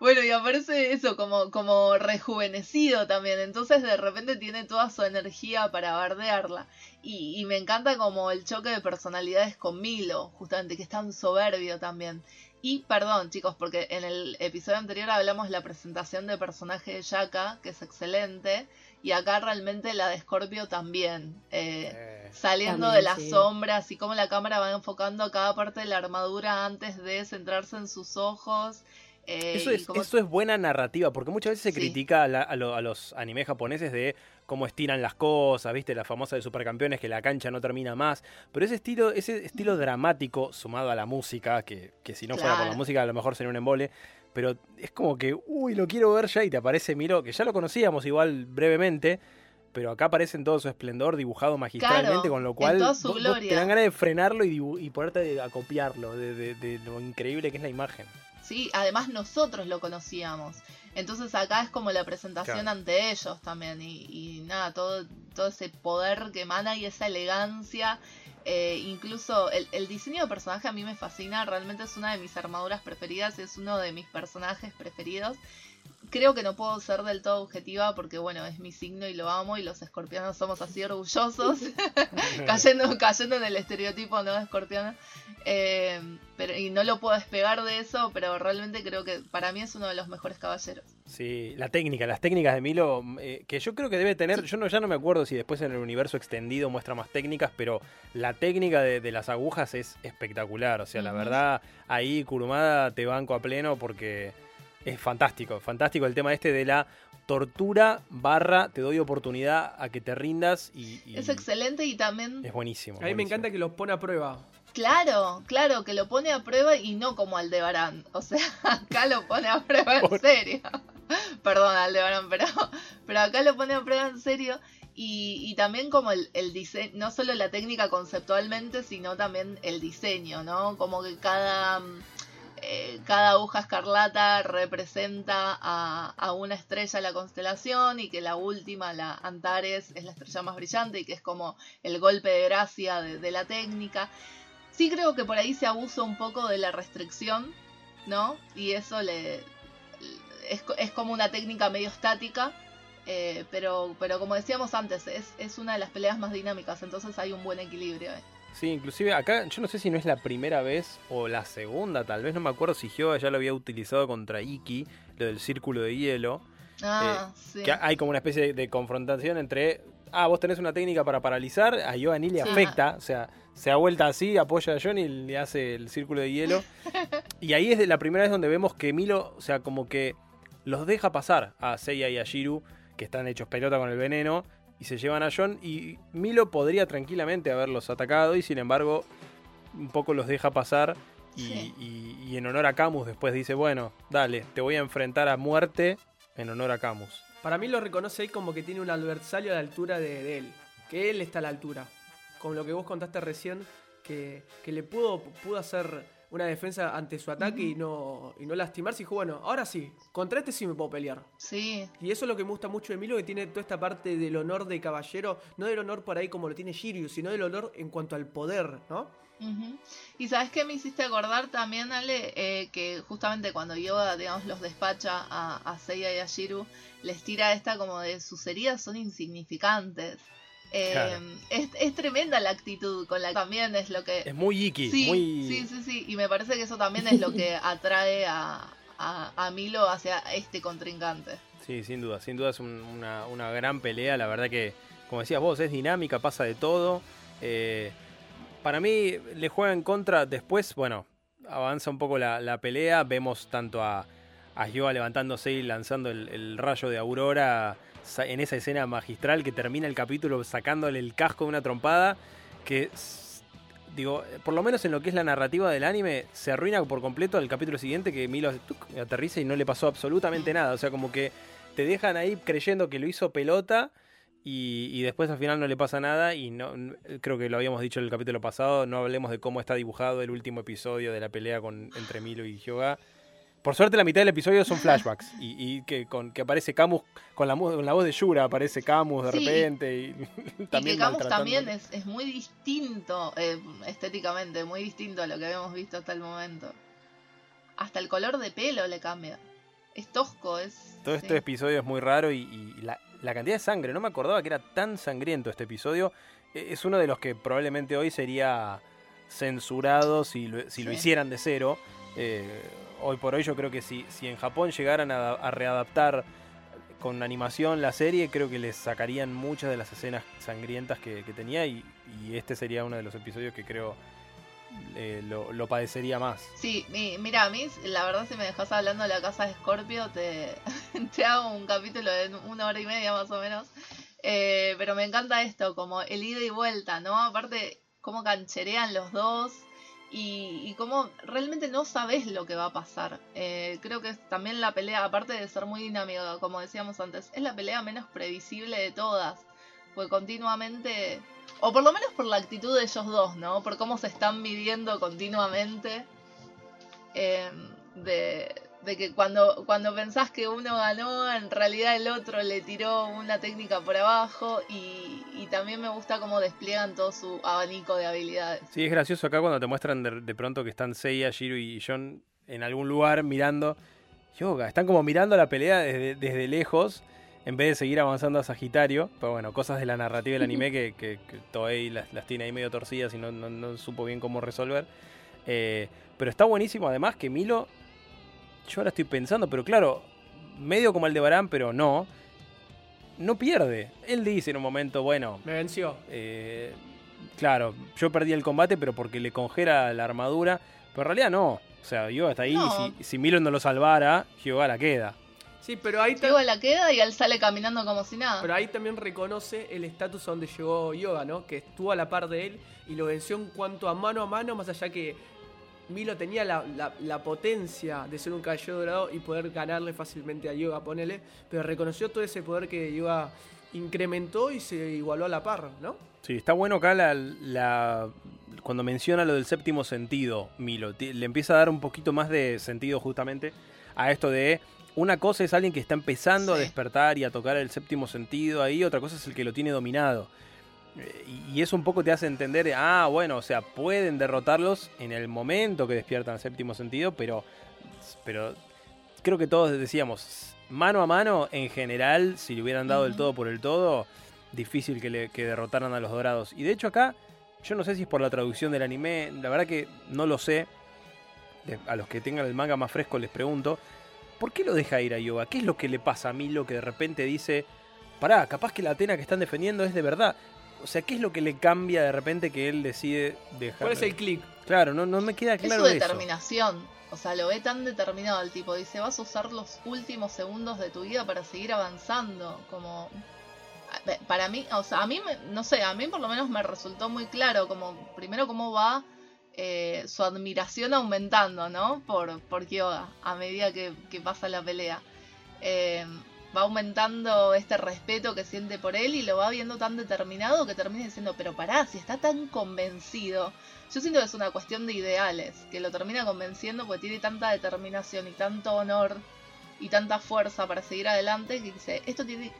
bueno, y aparece eso como, como rejuvenecido también. Entonces de repente tiene toda su energía para bardearla. Y, y me encanta como el choque de personalidades con Milo, justamente, que es tan soberbio también. Y perdón, chicos, porque en el episodio anterior hablamos de la presentación de personaje de Yaka, que es excelente. Y acá realmente la de Scorpio también. Eh, Eh, saliendo También, de las sí. sombras y cómo la cámara va enfocando a cada parte de la armadura antes de centrarse en sus ojos. Eh, Eso es, eso es buena narrativa, porque muchas veces se Sí. critica a, la- a lo- a los animes japoneses de cómo estiran las cosas, viste, la famosa de supercampeones que la cancha no termina más. Pero ese estilo, ese estilo dramático, sumado a la música, que, que si no fuera por la música a lo mejor sería un embole. Pero es como que, uy, lo quiero ver ya y te aparece Miro, que ya lo conocíamos igual brevemente. Pero acá aparece en todo su esplendor, dibujado magistralmente, Claro, con lo cual vos- vos te dan ganas de frenarlo y, y ponerte a copiarlo, de, de- de lo increíble que es la imagen. Sí, además nosotros lo conocíamos. Entonces acá es como la presentación Claro. ante ellos también. Y, y nada, todo, todo ese poder que emana y esa elegancia. Eh, incluso el, el diseño de personaje a mí me fascina. Realmente es una de mis armaduras preferidas. Es uno de mis personajes preferidos. Creo que no puedo ser del todo objetiva porque, bueno, es mi signo y lo amo. Y los escorpianos somos así orgullosos. cayendo, cayendo en el estereotipo no escorpiano. Eh, pero, y no lo puedo despegar de eso, pero realmente creo que para mí es uno de los mejores caballeros. Sí, la técnica, las técnicas de Milo, eh, que yo creo que debe tener, yo no, ya no me acuerdo si después en el universo extendido muestra más técnicas, pero la técnica de, de las agujas es espectacular. O sea, la verdad, ahí Kurumada te banco a pleno porque es fantástico, fantástico el tema este de la tortura barra te doy oportunidad a que te rindas y, y Es excelente y también, es buenísimo. A mí me encanta que los pone a prueba. claro, claro, que lo pone a prueba y no como Aldebarán. O sea, acá lo pone a prueba en serio. Perdón, Aldebarán, pero, pero acá lo pone a prueba en serio. Y, y también como el, el diseño, no solo la técnica conceptualmente, sino también el diseño, ¿no? Como que cada... eh, cada aguja escarlata representa a, una estrella la constelación y que la última, la Antares, es la estrella más brillante y que es como el golpe de gracia de, de la técnica. Sí creo que por ahí se abusa un poco de la restricción, ¿no? Y eso le es, es como una técnica medio estática eh, pero, pero como decíamos antes, es, es, una de las peleas más dinámicas, entonces hay un buen equilibrio. Eh. Sí, inclusive acá yo no sé si no es la primera vez o la segunda, tal vez no me acuerdo si Hyoga ya lo había utilizado contra Iki, lo del círculo de hielo. Ah, eh, sí. Que hay como una especie de, confrontación entre, ah, vos tenés una técnica para paralizar, a Hyoga ni le afecta, o sea, se da vuelta así, apoya a John y le hace el círculo de hielo. y ahí es la primera vez donde vemos que Milo, o sea, como que los deja pasar a Seiya y a Shiru que están hechos pelota con el veneno y se llevan a John y Milo podría tranquilamente haberlos atacado y sin embargo un poco los deja pasar y, en honor a Camus después dice, bueno, dale, te voy a enfrentar a muerte en honor a Camus. Para mí lo reconoce ahí como que tiene un adversario a la altura de, él, que él está a la altura. Como lo que vos contaste recién, que, que le pudo, pudo hacer una defensa ante su ataque y no, y no lastimarse. Y dijo, bueno, ahora sí, contra este sí me puedo pelear. Sí. Y eso es lo que me gusta mucho de Milo, que tiene toda esta parte del honor de caballero, no del honor por ahí como lo tiene Shiryu, sino del honor en cuanto al poder, ¿no? Y sabes qué me hiciste acordar también, Ale, eh, que justamente cuando Yoda, digamos, los despacha a, a Seiya y a Shiru, les tira esta como de sus heridas son insignificantes. Em, es, tremenda la actitud con la que también es lo que... Es muy iki. Sí, muy... sí, sí, sí. Y me parece que eso también es lo que atrae a, a, Milo hacia este contrincante. Sí, sin duda. Sin duda es una, una, gran pelea. La verdad que, como decías vos, es dinámica, pasa de todo. Eh, para mí le juega en contra. Después, bueno, avanza un poco la, pelea. Vemos tanto a, a Yoa levantándose y lanzando el, el rayo de Aurora en esa escena magistral que termina el capítulo sacándole el casco de una trompada, que digo, por lo menos en lo que es la narrativa del anime, se arruina por completo el capítulo siguiente que Milo aterriza y no le pasó absolutamente nada. O sea, como que te dejan ahí creyendo que lo hizo pelota y, después al final no le pasa nada. Y no creo que lo habíamos dicho en el capítulo pasado, no hablemos de cómo está dibujado el último episodio de la pelea con, entre Milo y Hyoga. Por suerte la mitad del episodio son flashbacks y, que, con, que aparece Camus con la, la voz de Yura, aparece Camus de repente. Y, también que Camus también es, muy distinto eh, estéticamente, muy distinto a lo que habíamos visto hasta el momento. Hasta el color de pelo le cambia. Es tosco, es... Todo este episodio es muy raro y, la, cantidad de sangre, no me acordaba que era tan sangriento este episodio. E, es uno de los que probablemente hoy sería censurado si lo, si lo hicieran de cero. Eh, hoy por hoy yo creo que si, en Japón llegaran a, readaptar con animación la serie, creo que les sacarían muchas de las escenas sangrientas que, tenía y, este sería uno de los episodios que creo eh, lo, padecería más. Sí, mira, a mí la verdad si me dejas hablando de la casa de Scorpio, te, te hago un capítulo de una hora y media más o menos. Eh, pero me encanta esto, como el ida y vuelta, ¿no? Aparte, cómo cancherean los dos y, y como realmente no sabes lo que va a pasar. Eh, creo que es también la pelea, aparte de ser muy dinámica, como decíamos antes, es la pelea menos previsible de todas. Porque continuamente, o por lo menos por la actitud de ellos dos, ¿no? Por cómo se están midiendo continuamente. Eh, de, de que cuando, cuando pensás que uno ganó, en realidad el otro le tiró una técnica por abajo y, también me gusta cómo despliegan todo su abanico de habilidades. Sí, es gracioso acá cuando te muestran de, pronto que están Seiya, Shiro y John en algún lugar mirando yoga, están como mirando la pelea desde, lejos en vez de seguir avanzando a Sagitario, pero bueno, cosas de la narrativa del anime que, que, Toei las, tiene ahí medio torcidas y no, supo bien cómo resolver. Eh, pero está buenísimo además que Milo yo ahora estoy pensando, pero claro, medio como el de Barán, pero no. No pierde. Él dice en un momento, bueno. Me venció. Eh, claro, yo perdí el combate, pero porque le congela la armadura. Pero en realidad no. O sea, yo hasta ahí, si, si Milo no lo salvara, la queda. Sí, pero ahí Yoga la queda y él sale caminando como si nada. Pero ahí también reconoce el estatus a donde llegó Yoga, ¿no? Que estuvo a la par de él y lo venció en cuanto a mano a mano, más allá que Milo tenía la, potencia de ser un caballero dorado y poder ganarle fácilmente a Yoga, ponele, pero reconoció todo ese poder que Yoga incrementó y se igualó a la par, ¿no? Sí, está bueno acá la, cuando menciona lo del séptimo sentido, Milo, le empieza a dar un poquito más de sentido justamente a esto de una cosa es alguien que está empezando a despertar y a tocar el séptimo sentido ahí, otra cosa es el que lo tiene dominado. Y eso un poco te hace entender, ah, bueno, o sea, pueden derrotarlos en el momento que despiertan el séptimo sentido, pero, pero creo que todos decíamos, mano a mano, en general, si le hubieran dado el todo por el todo, difícil que, le, que derrotaran a los dorados. Y de hecho acá, yo no sé si es por la traducción del anime, la verdad que no lo sé. A los que tengan el manga más fresco les pregunto, ¿por qué lo deja ir a Yoga? ¿Qué es lo que le pasa a Milo que de repente dice, pará, capaz que la Atena que están defendiendo es de verdad? O sea, ¿qué es lo que le cambia de repente que él decide dejar? ¿Cuál es el click? Claro, no, no me queda Es claro su eso. determinación. O sea, lo ve tan determinado el tipo. Dice, vas a usar los últimos segundos de tu vida para seguir avanzando. Como... Para mí, o sea, a mí, me- no sé, a mí por lo menos me resultó muy claro, como primero cómo va eh, su admiración aumentando, ¿no? Por, por Kyoga a medida que, que pasa la pelea. Eh, va aumentando este respeto que siente por él y lo va viendo tan determinado que termina diciendo, pero pará, si está tan convencido. Yo siento que es una cuestión de ideales, que lo termina convenciendo porque tiene tanta determinación y tanto honor y tanta fuerza para seguir adelante que dice, esto tiene,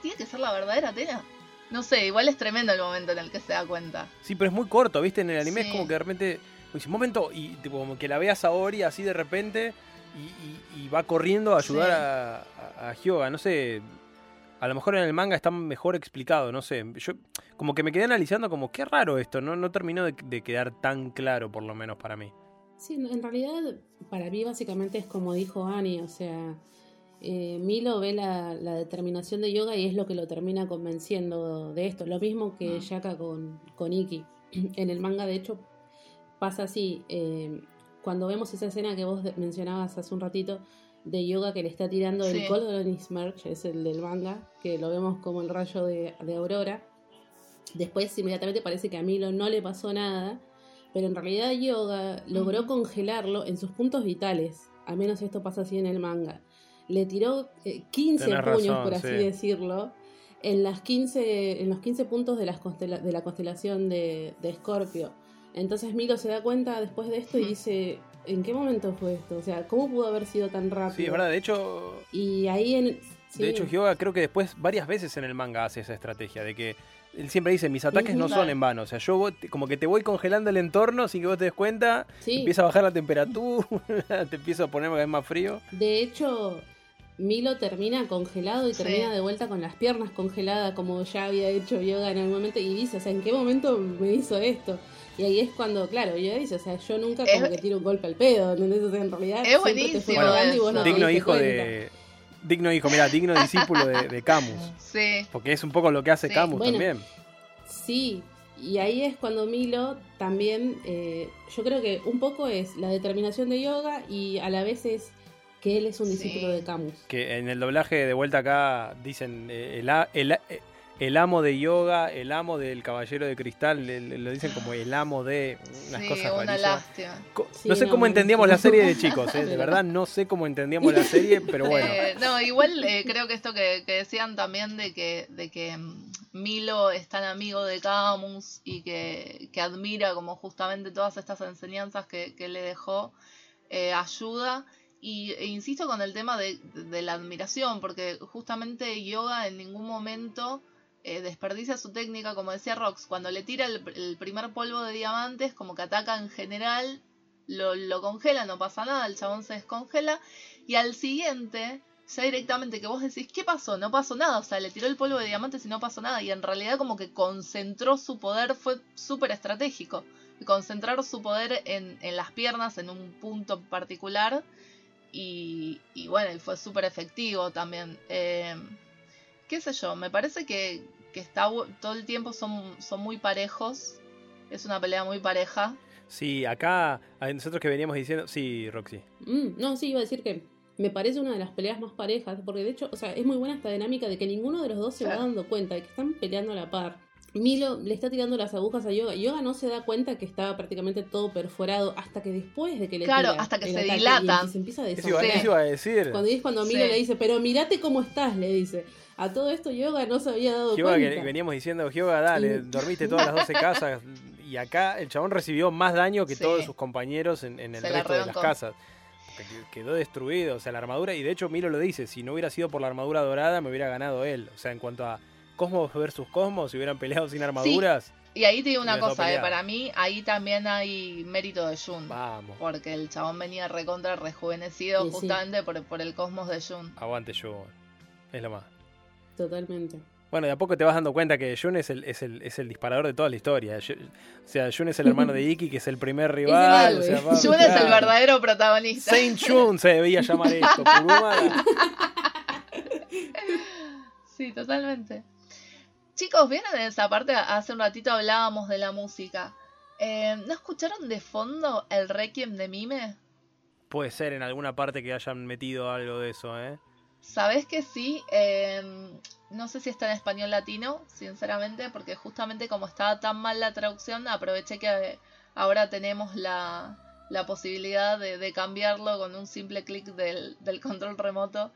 tiene que ser la verdadera Atena. No sé, igual es tremendo el momento en el que se da cuenta. Sí, pero es muy corto, ¿viste? En el anime es como que de repente, dice, un momento, y tipo, como que la veas a Ori así de repente y, y- y va corriendo a ayudar Sí. a, a, a Hyoga, no sé. A lo mejor en el manga está mejor explicado, no sé. Yo como que me quedé analizando como qué raro esto, no, no terminó de, de quedar tan claro, por lo menos para mí. Sí, en realidad para mí básicamente es como dijo Ani, o sea, eh, Milo ve la, la determinación de yoga y es lo que lo termina convenciendo de esto. Lo mismo que. Shaka con, con Iki. En el manga, de hecho, pasa así. eh, cuando vemos esa escena que vos mencionabas hace un ratito de yoga que le está tirando Sí. el Golden Smirch, es el del manga, que lo vemos como el rayo de, de Aurora. Después inmediatamente parece que a Milo no le pasó nada, pero en realidad Yoga logró congelarlo en sus puntos vitales. Al menos esto pasa así en el manga. Le tiró eh, 15 Tenés puños, razón, por así sí. decirlo, en, las 15, en los 15 puntos de, las constela- de la constelación de, de Escorpio. Entonces Milo se da cuenta después de esto y dice, ¿en qué momento fue esto? O sea, ¿cómo pudo haber sido tan rápido? Sí, es verdad, de hecho, Y ahí en... sí. de hecho Hyoga creo que después varias veces en el manga hace esa estrategia de que él siempre dice, mis ataques no son en vano, o sea, yo voy- como que te voy congelando el entorno sin que vos te des cuenta, Sí. empieza a bajar la temperatura, te empiezo a poner cada vez más frío. De hecho, Milo termina congelado y Sí. termina de vuelta con las piernas congeladas, como ya había hecho Yoga en algún momento, y dice, o sea, ¿en qué momento me hizo esto? Y ahí es cuando, claro, Yoga dice, o sea, yo nunca como Es- que tiro un golpe al pedo, ¿entendés? O sea, en realidad Es siempre te buenísimo fue pegando y vos no te digno hijo cuenta. de... Digno hijo, mira, digno discípulo de, de Camus. Sí, Porque es un poco lo que hace Sí. Camus Bueno, también. Sí, y ahí es cuando Milo también, eh, yo creo que un poco es la determinación de Yoga y a la vez es que él es un Sí. discípulo de Camus. Que en el doblaje de vuelta acá dicen eh, el, a- el, a- eh, el amo de yoga, el amo del caballero de cristal, le- le- lo dicen como el amo de unas sí, cosas una rarísimas. lástima. Co- Sí, no sé no, cómo entendíamos la serie de chicos, eh, de verdad no sé cómo entendíamos la serie, pero bueno. Eh, no, igual eh, creo que esto que, que decían también de que, de que mm, Milo es tan amigo de Camus y que, que admira como justamente todas estas enseñanzas que, que le dejó, eh, ayuda. Y e insisto con el tema de, de la admiración, porque justamente Yoga en ningún momento eh, desperdicia su técnica, como decía Rox, cuando le tira el, primer polvo de diamantes, como que ataca en general, lo, congela, no pasa nada, el chabón se descongela, y al siguiente, ya directamente que vos decís, ¿qué pasó? No pasó nada, o sea, le tiró el polvo de diamantes y no pasó nada, y en realidad como que concentró su poder, fue súper estratégico, concentrar su poder en, en las piernas, en un punto particular, y, y bueno, y fue súper efectivo también. Eh, qué sé yo, me parece que, que está todo el tiempo son, son muy parejos, es una pelea muy pareja. Sí, acá nosotros que veníamos diciendo, sí, Roxy. Mm, no, sí, iba a decir que me parece una de las peleas más parejas, porque de hecho, o sea, es muy buena esta dinámica de que ninguno de los dos se va dando cuenta de que están peleando a la par. Milo le está tirando las agujas a Yoga. Yoga no se da cuenta que estaba prácticamente todo perforado hasta que después de que le Claro, tira hasta que se dilatan. y se empieza a deshacer. eso iba a decir. Cuando es cuando Milo Sí. le dice, pero mirate cómo estás, le dice. A todo esto Yoga no se había dado Hyoga, cuenta. que veníamos diciendo, Hyoga, dale, Y- dormiste todas las 12 casas y acá el chabón recibió más daño que Sí. todos sus compañeros en, en el Se la resto de las casas. Quedó destruido, o sea, la armadura, y de hecho Milo lo dice, si no hubiera sido por la armadura dorada, me hubiera ganado él. O sea, en cuanto a Cosmos versus Cosmos, si hubieran peleado sin armaduras, Y ahí te digo una cosa, eh, para mí ahí también hay mérito de Jun. vamos, Porque el chabón venía recontra rejuvenecido Sí, sí. justamente por, por el cosmos de Jun. aguante yo. Es lo más. Totalmente. Bueno, de a poco te vas dando cuenta que Jun es el, es el, es el disparador de toda la historia. Yo- o sea, Jun es el hermano de Iki, que es el primer rival. o sea, héroe. va- Jun es el verdadero protagonista. Saint Jun se debía llamar esto. Sí, totalmente. Chicos, ¿vieron en esa parte? Hace un ratito hablábamos de la música. Eh, ¿No escucharon de fondo el Requiem de Mime? Puede ser en alguna parte que hayan metido algo de eso, ¿eh? ¿Sabés que sí? Eh, no sé si está en español latino, sinceramente, porque justamente como estaba tan mal la traducción, aproveché que ahora tenemos la, la posibilidad de, de cambiarlo con un simple clic del, del control remoto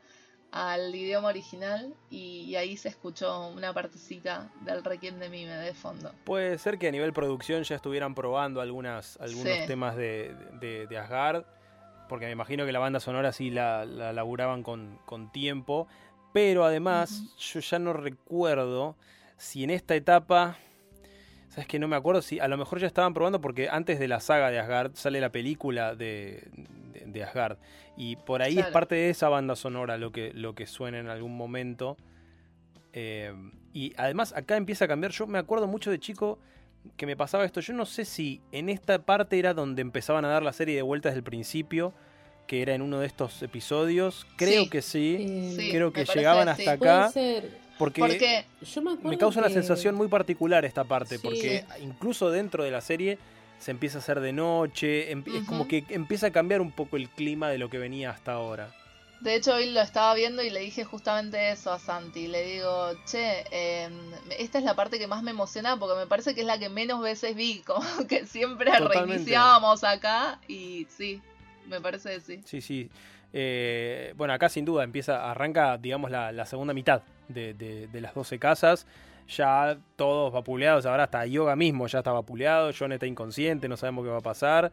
al idioma original y, y ahí se escuchó una partecita del Requiem de Mime de fondo. Puede ser que a nivel producción ya estuvieran probando algunas, algunos Sí. temas de, de, de Asgard, porque me imagino que la banda sonora sí la, la laburaban con, con tiempo, pero además yo ya no recuerdo si en esta etapa, sabes que no me acuerdo si a lo mejor ya estaban probando porque antes de la saga de Asgard sale la película de, de, de Asgard y por ahí es parte de esa banda sonora lo que, lo que suena en algún momento. Eh, y además acá empieza a cambiar. Yo me acuerdo mucho de chico que me pasaba esto. Yo no sé si en esta parte era donde empezaban a dar la serie de vueltas del principio, que era en uno de estos episodios. Creo Sí. que sí. Eh, Sí, Creo que llegaban que hasta sí. Puede acá. ser. Porque, Porque Yo me me causa una sensación muy particular esta parte. Sí. Porque incluso dentro de la serie se empieza a hacer de noche. em- Es como que empieza a cambiar un poco el clima de lo que venía hasta ahora. De hecho, hoy lo estaba viendo y le dije justamente eso a Santi. Le digo, che, eh, esta es la parte que más me emociona porque me parece que es la que menos veces vi. Como que siempre Totalmente. reiniciábamos acá y sí, me parece que sí. Sí, sí. Eh, bueno, acá sin duda empieza, arranca, digamos, la, la segunda mitad de, de- de las 12 casas. Ya todos vapuleados, ahora hasta Yoga mismo ya está vapuleado, John está inconsciente, no sabemos qué va a pasar.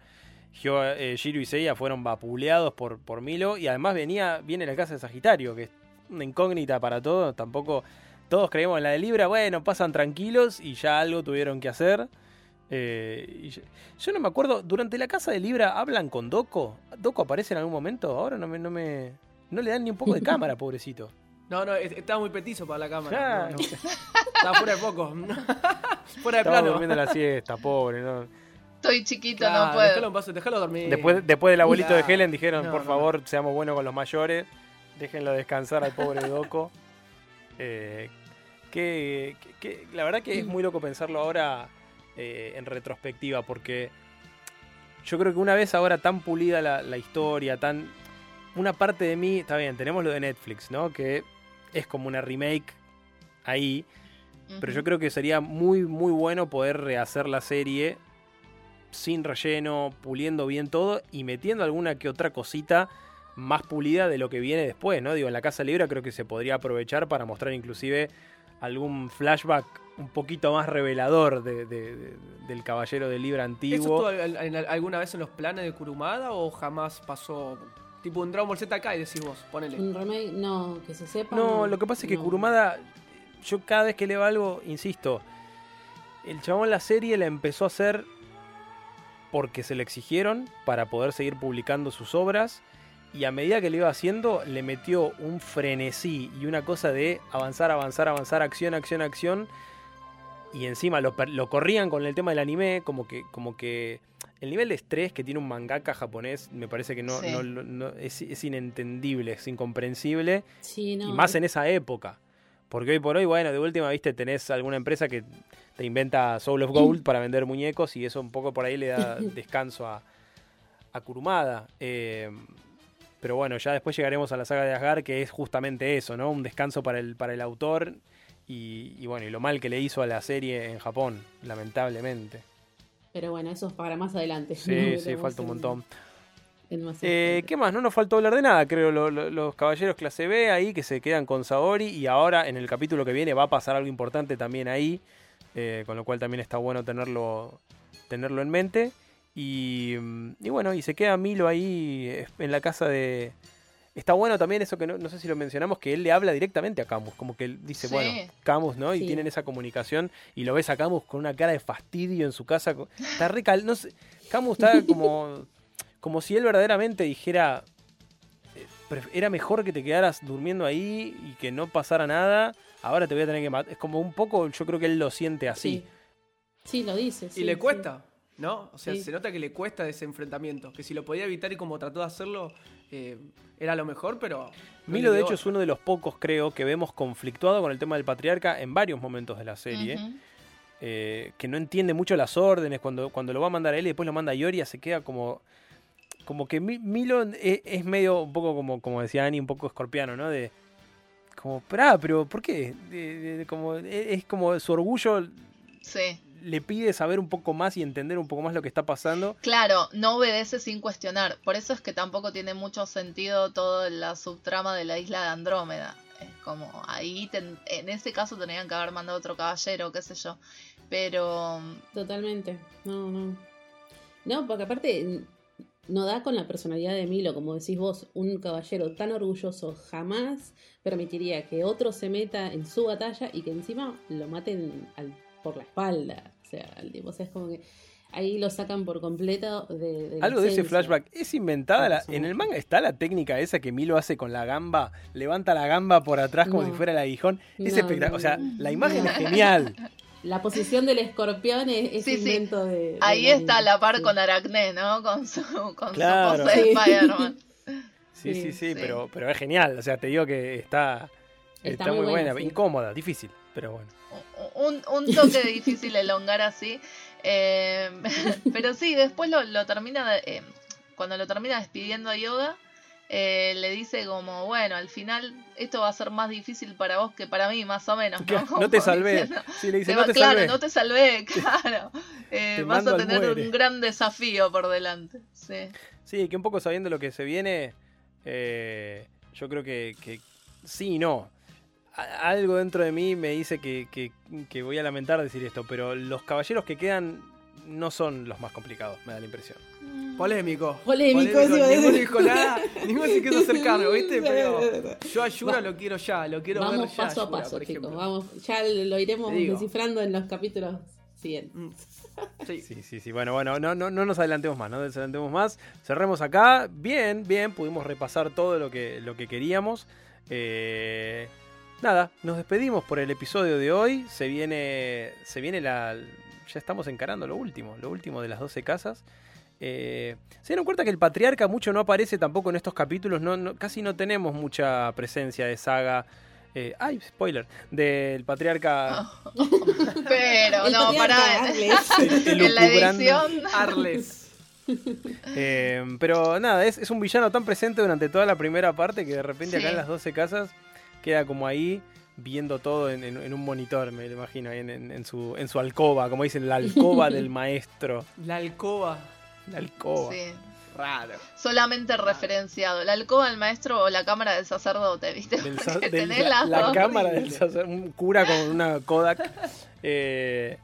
Hyo- eh, Shiro y Seiya fueron vapuleados por, por Milo y además venía, viene la casa de Sagitario, que es una incógnita para todos, tampoco todos creemos en la de Libra, bueno, pasan tranquilos y ya algo tuvieron que hacer. Eh, y yo, yo no me acuerdo, durante la casa de Libra hablan con Doco. ¿Doco aparece en algún momento? Ahora no me, no me. No le dan ni un poco de cámara, pobrecito. No, no, es- estaba muy petizo para la cámara. No, no. Estaba fuera de foco. fuera de Estaba plano. durmiendo la siesta, pobre, ¿no? Estoy chiquito, Claro, no puedo. Déjalo, en paz, déjalo dormir. Después, después del abuelito de. Helen dijeron, No, por no. favor, seamos buenos con los mayores. Déjenlo descansar al pobre Doco. Eh, que, que- que la verdad que es muy loco pensarlo ahora eh, en retrospectiva, porque yo creo que una vez ahora tan pulida la, la historia, tan. Una parte de mí, está bien, tenemos lo de Netflix, ¿no? Que es como una remake ahí. Pero yo creo que sería muy, muy bueno poder rehacer la serie sin relleno, puliendo bien todo y metiendo alguna que otra cosita más pulida de lo que viene después, ¿no? Digo, en la Casa Libre creo que se podría aprovechar para mostrar inclusive algún flashback un poquito más revelador de- de- de- del Caballero de Libra ¿Eso antiguo. estuvo al- al- alguna vez en los planes de Kurumada o jamás pasó? Tipo un Dragon Ball Z acá y decís vos, ponele. Un remake, no, que se sepa. No, lo que pasa es que no. Kurumada, yo cada vez que leo algo, insisto, el chabón la serie la empezó a hacer porque se le exigieron para poder seguir publicando sus obras y a medida que lo iba haciendo le metió un frenesí y una cosa de avanzar, avanzar, avanzar, acción, acción, acción y encima lo, lo corrían con el tema del anime, como que, como que el nivel de estrés que tiene un mangaka japonés me parece que no, Sí. no- no- es, es inentendible, es incomprensible Sí, no. y más en esa época. Porque hoy por hoy, bueno, de última, viste, tenés alguna empresa que te inventa Soul of Gold para vender muñecos y eso un poco por ahí le da descanso a, a Kurumada. Eh, pero bueno, ya después llegaremos a la saga de Asgard, que es justamente eso, ¿no? Un descanso para el, para el autor y, y bueno, y lo mal que le hizo a la serie en Japón, lamentablemente. Pero bueno, eso es para más adelante. Sí, No sí, falta un montón. Más Eh. ¿Qué más? No nos faltó hablar de nada, creo. Lo- lo- los caballeros clase B ahí que se quedan con Saori. Y ahora en el capítulo que viene va a pasar algo importante también ahí. eh, con lo cual también está bueno tenerlo tenerlo en mente. Y, mm, y bueno, y se queda Milo ahí en la casa de... Está bueno también eso que no, no sé si lo mencionamos, que él le habla directamente a Camus, como que él dice, Sí. bueno, Camus, ¿no? Y tienen esa comunicación y lo ves a Camus con una cara de fastidio en su casa. Está re cal- no sé, Camus está como, como si él verdaderamente dijera, eh, era mejor que te quedaras durmiendo ahí y que no pasara nada, ahora te voy a tener que matar. Es como un poco, yo creo que él lo siente así. Sí, sí lo dice. Y le sí. cuesta, ¿no? O sea, Sí. se nota que le cuesta ese enfrentamiento. Que si lo podía evitar y como trató de hacerlo, eh, era lo mejor, pero. no Milo, de hecho, es uno de los pocos, creo, que vemos conflictuado con el tema del patriarca en varios momentos de la serie. Eh, que no entiende mucho las órdenes. Cuando, cuando lo va a mandar a él y después lo manda a Ioria, se queda como. Como que Mi- Milo es, es medio, un poco como, como decía Ani, un poco escorpiano, ¿no? De. Como, "Pará, pero ¿por qué? De- de- de- como, es, es como su orgullo Sí. le pide saber un poco más y entender un poco más lo que está pasando. Claro, no obedece sin cuestionar. Por eso es que tampoco tiene mucho sentido toda la subtrama de la isla de Andrómeda. Es como ahí, ten- en ese caso tendrían que haber mandado otro caballero, qué sé yo. Pero Totalmente. No, no. No, porque aparte no da con la personalidad de Milo, como decís vos, un caballero tan orgulloso jamás permitiría que otro se meta en su batalla y que encima lo maten al- por la espalda. O sea, al tipo, o sea, es como que ahí lo sacan por completo de, de Algo de ese flashback es inventada. la- en el manga está la técnica esa que Milo hace con la gamba. Levanta la gamba por atrás como No. si fuera el aguijón. Es No, espectacular. no, O sea, la imagen No. es genial. La posición del escorpión es, es Sí, sí. invento de, de ahí la está la par sí. con Aracné, ¿no? Con su, con Claro. su pose de. Spider-Man. Sí, sí, Sí, sí, sí. Pero, pero es genial. O sea, te digo que está, está, Está muy muy buena. buena, sí. Incómoda, difícil, pero bueno. un, un toque difícil elongar así. eh, pero sí, después lo, lo termina, de- eh, cuando lo termina despidiendo a Yoga, eh, le dice como, bueno, al final esto va a ser más difícil para vos que para mí, más o menos. ¿no? Te salvé. diciendo, Sí, le dice, te no te claro, salvé. no te salvé, claro. Eh, Te vas a tener un gran desafío por delante. Sí. Sí, que un poco sabiendo lo que se viene, eh, yo creo que, que sí y no. A- Algo dentro de mí me dice que, que- que voy a lamentar decir esto, pero los caballeros que quedan no son los más complicados, me da la impresión. Polémico. Polémico, eso iba a Ninguno dijo nada. Ninguno se quiso hacer cargo, ¿viste? Pero yo a Yura Va- lo quiero ya, lo quiero Vamos ver ya. paso a Yura, paso, por chicos. ejemplo. Vamos, ya lo iremos descifrando en los capítulos siguientes. Mm. Sí. Sí, sí, sí. Bueno, bueno, no, no, no nos adelantemos más, no nos adelantemos más. Cerremos acá. Bien, bien, pudimos repasar todo lo que, lo que queríamos. Eh, nada, nos despedimos por el episodio de hoy. Se viene, se viene la... Ya estamos encarando lo último, lo último de las 12 casas. Eh, se dieron cuenta que el patriarca mucho no aparece tampoco en estos capítulos, no, no- casi no tenemos mucha presencia de saga. eh, ay, spoiler, del patriarca Pero El no, patriarca pará. Arles. En la edición. Arles. Eh, pero nada, es, es un villano tan presente durante toda la primera parte que de repente acá en las 12 casas queda como ahí viendo todo en, en- en un monitor, me lo imagino, ahí en, en- en su, en su alcoba, como dicen, la alcoba del maestro. La alcoba. La alcoba. Sí. Raro. Solamente referenciado. La alcoba del maestro o la cámara del sacerdote, ¿viste? Del sa- Porque del- tenés la, cámara del sacer- un cura con una Kodak. Eh,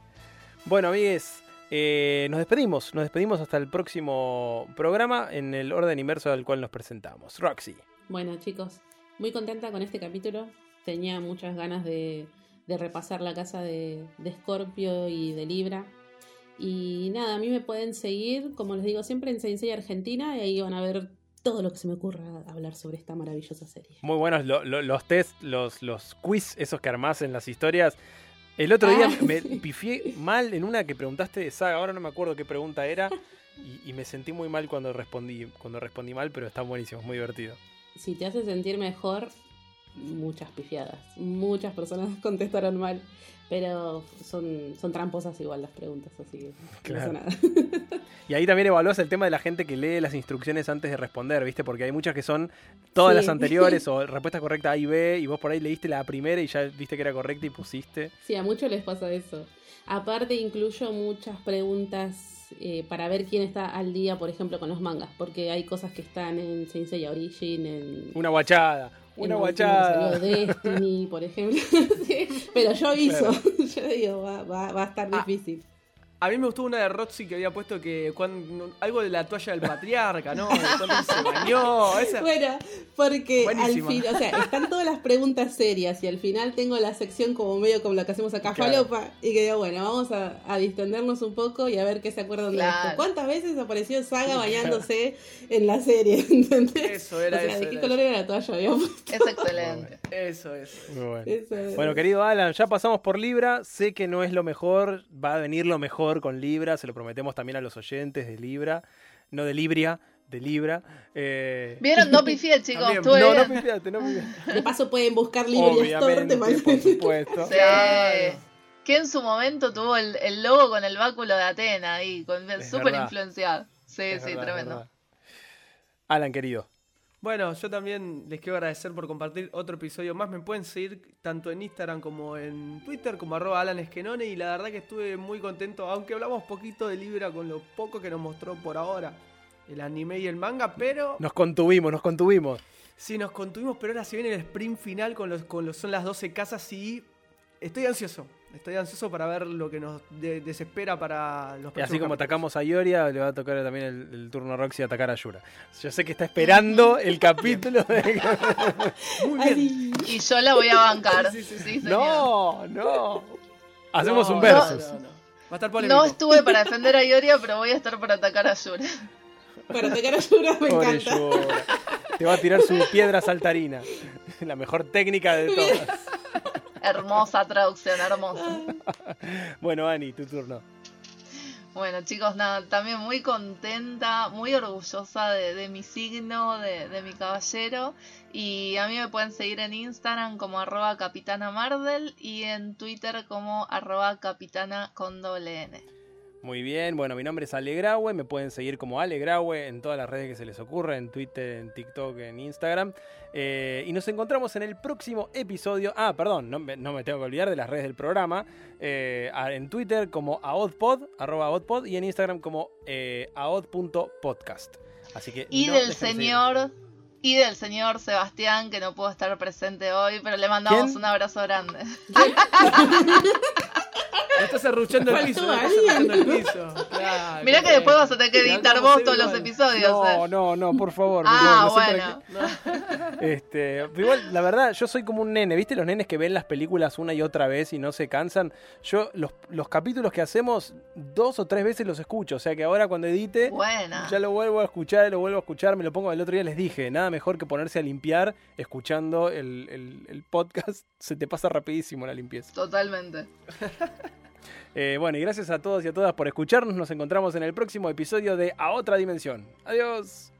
bueno, amigues, eh, nos despedimos. Nos despedimos hasta el próximo programa en el orden inverso al cual nos presentamos. Roxy. Bueno, chicos, muy contenta con este capítulo. Tenía muchas ganas de, de repasar la casa de, de Scorpio y de Libra. Y nada, a mí me pueden seguir, como les digo siempre, en Sensei Argentina y ahí van a ver todo lo que se me ocurra hablar sobre esta maravillosa serie. Muy buenos lo- lo- los test, los, los quiz, esos que armás en las historias. El otro día Ah, me sí. pifié mal en una que preguntaste de saga, ahora no me acuerdo qué pregunta era. Y, y me sentí muy mal cuando respondí, cuando respondí mal, pero está buenísimo, es muy divertido. Si te hace sentir mejor, muchas pifiadas. Muchas personas contestaron mal, pero son, son tramposas igual las preguntas, así que Claro. no pasa nada. Y ahí también evaluás el tema de la gente que lee las instrucciones antes de responder, ¿viste? Porque hay muchas que son todas Sí. las anteriores o respuesta correcta A y B, y vos por ahí leíste la primera y ya viste que era correcta y pusiste. Sí, a muchos les pasa eso. Aparte incluyo muchas preguntas eh, para ver quién está al día, por ejemplo, con los mangas, porque hay cosas que están en Saint Seiya Origin, en... Una guachada, una guachada. Destiny, por ejemplo. Sí, pero yo aviso, yo digo, va, va, va a estar Ah. difícil. A mí me gustó una de Roxy que había puesto que cuando, algo de la toalla del patriarca, ¿no? De cuando se bañó. Esa. Bueno, porque al Buenísima. fin, o sea, están todas las preguntas serias y al final tengo la sección como medio como la que hacemos acá, Claro. falopa, y que digo, bueno, vamos a, a distendernos un poco y a ver qué se acuerdan de esto. ¿Cuántas veces apareció Saga bañándose en la serie? ¿Entendés? Eso, era o sea, eso, ¿de qué era color era la toalla? Había puesto? Es excelente. Eso, eso. Muy bueno. Eso es. Bueno, querido Alan, ya pasamos por Libra. Sé que no es lo mejor. Va a venir lo mejor con Libra. Se lo prometemos también a los oyentes de Libra. No de Libria, de Libra. Eh, ¿Vieron? No pifié, chicos. No, no bien. pifiate, no pifiate. De paso pueden buscar Libria Store, Obviamente, te parece. por supuesto. Sí. Claro. Que en su momento tuvo el, el logo con el báculo de Atena ahí, súper influenciado. Sí, Es sí, verdad, tremendo. Alan, querido. Bueno, yo también les quiero agradecer por compartir otro episodio más. Me pueden seguir tanto en Instagram como en Twitter, como arroba Alan Esquenone. Y la verdad que estuve muy contento, aunque hablamos poquito de Libra con lo poco que nos mostró por ahora el anime y el manga, pero Nos contuvimos, nos contuvimos. sí nos contuvimos, pero ahora se viene el sprint final con los, con los son las 12 casas y estoy ansioso. Estoy ansioso para ver lo que nos de- desespera para los Y así próximos como capítulos. atacamos a Ioria, le va a tocar también el, el turno a Roxy a atacar a Yura. Yo sé que está esperando el capítulo de... Muy bien. Ay, Y yo la voy a bancar. Sí, sí, sí. Sí, señor. No, no. Hacemos No, un versus. no, no. Va a estar polémico. No estuve para defender a Ioria, pero voy a estar para atacar a Yura. para atacar a Yura me Pobre encanta. Yura. Te va a tirar su piedra saltarina. La mejor técnica de todas. Hermosa traducción, hermosa. Bueno, Ani, tu turno. Bueno, chicos, nada, también muy contenta, muy orgullosa de, de mi signo, de, de mi caballero. Y a mí me pueden seguir en Instagram como arroba capitana Mardel y en Twitter como arroba capitana con doble N. Muy bien, bueno, mi nombre es Ale Graue, me pueden seguir como Ale Graue en todas las redes que se les ocurra, en Twitter, en TikTok, en Instagram. Eh, y nos encontramos en el próximo episodio. Ah, perdón, no, me- no me tengo que olvidar de las redes del programa. Eh, en Twitter como aodpod, arroba aodpod, y en Instagram como eh, aod.podcast. Así que Y no del señor, y del señor Sebastián, que no pudo estar presente hoy, pero le mandamos ¿Quién? un abrazo grande. Estás arruchando el piso, arruchando el piso. Claro, Mirá que después vas a tener que editar vos todos los episodios. No, eh. no, no, por favor. Ah, no sé bueno. Este, igual, la verdad, yo soy como un nene, ¿viste? Los nenes que ven las películas una y otra vez y no se cansan. Yo, los, los capítulos que hacemos, dos o tres veces los escucho. O sea que ahora cuando edite, Buena. ya lo vuelvo a escuchar, lo vuelvo a escuchar, me lo pongo. El otro día les dije, nada mejor que ponerse a limpiar escuchando el, el- el podcast. Se te pasa rapidísimo la limpieza. Totalmente. Eh, bueno, y gracias a todos y a todas por escucharnos. Nos encontramos en el próximo episodio de A Otra Dimensión. Adiós.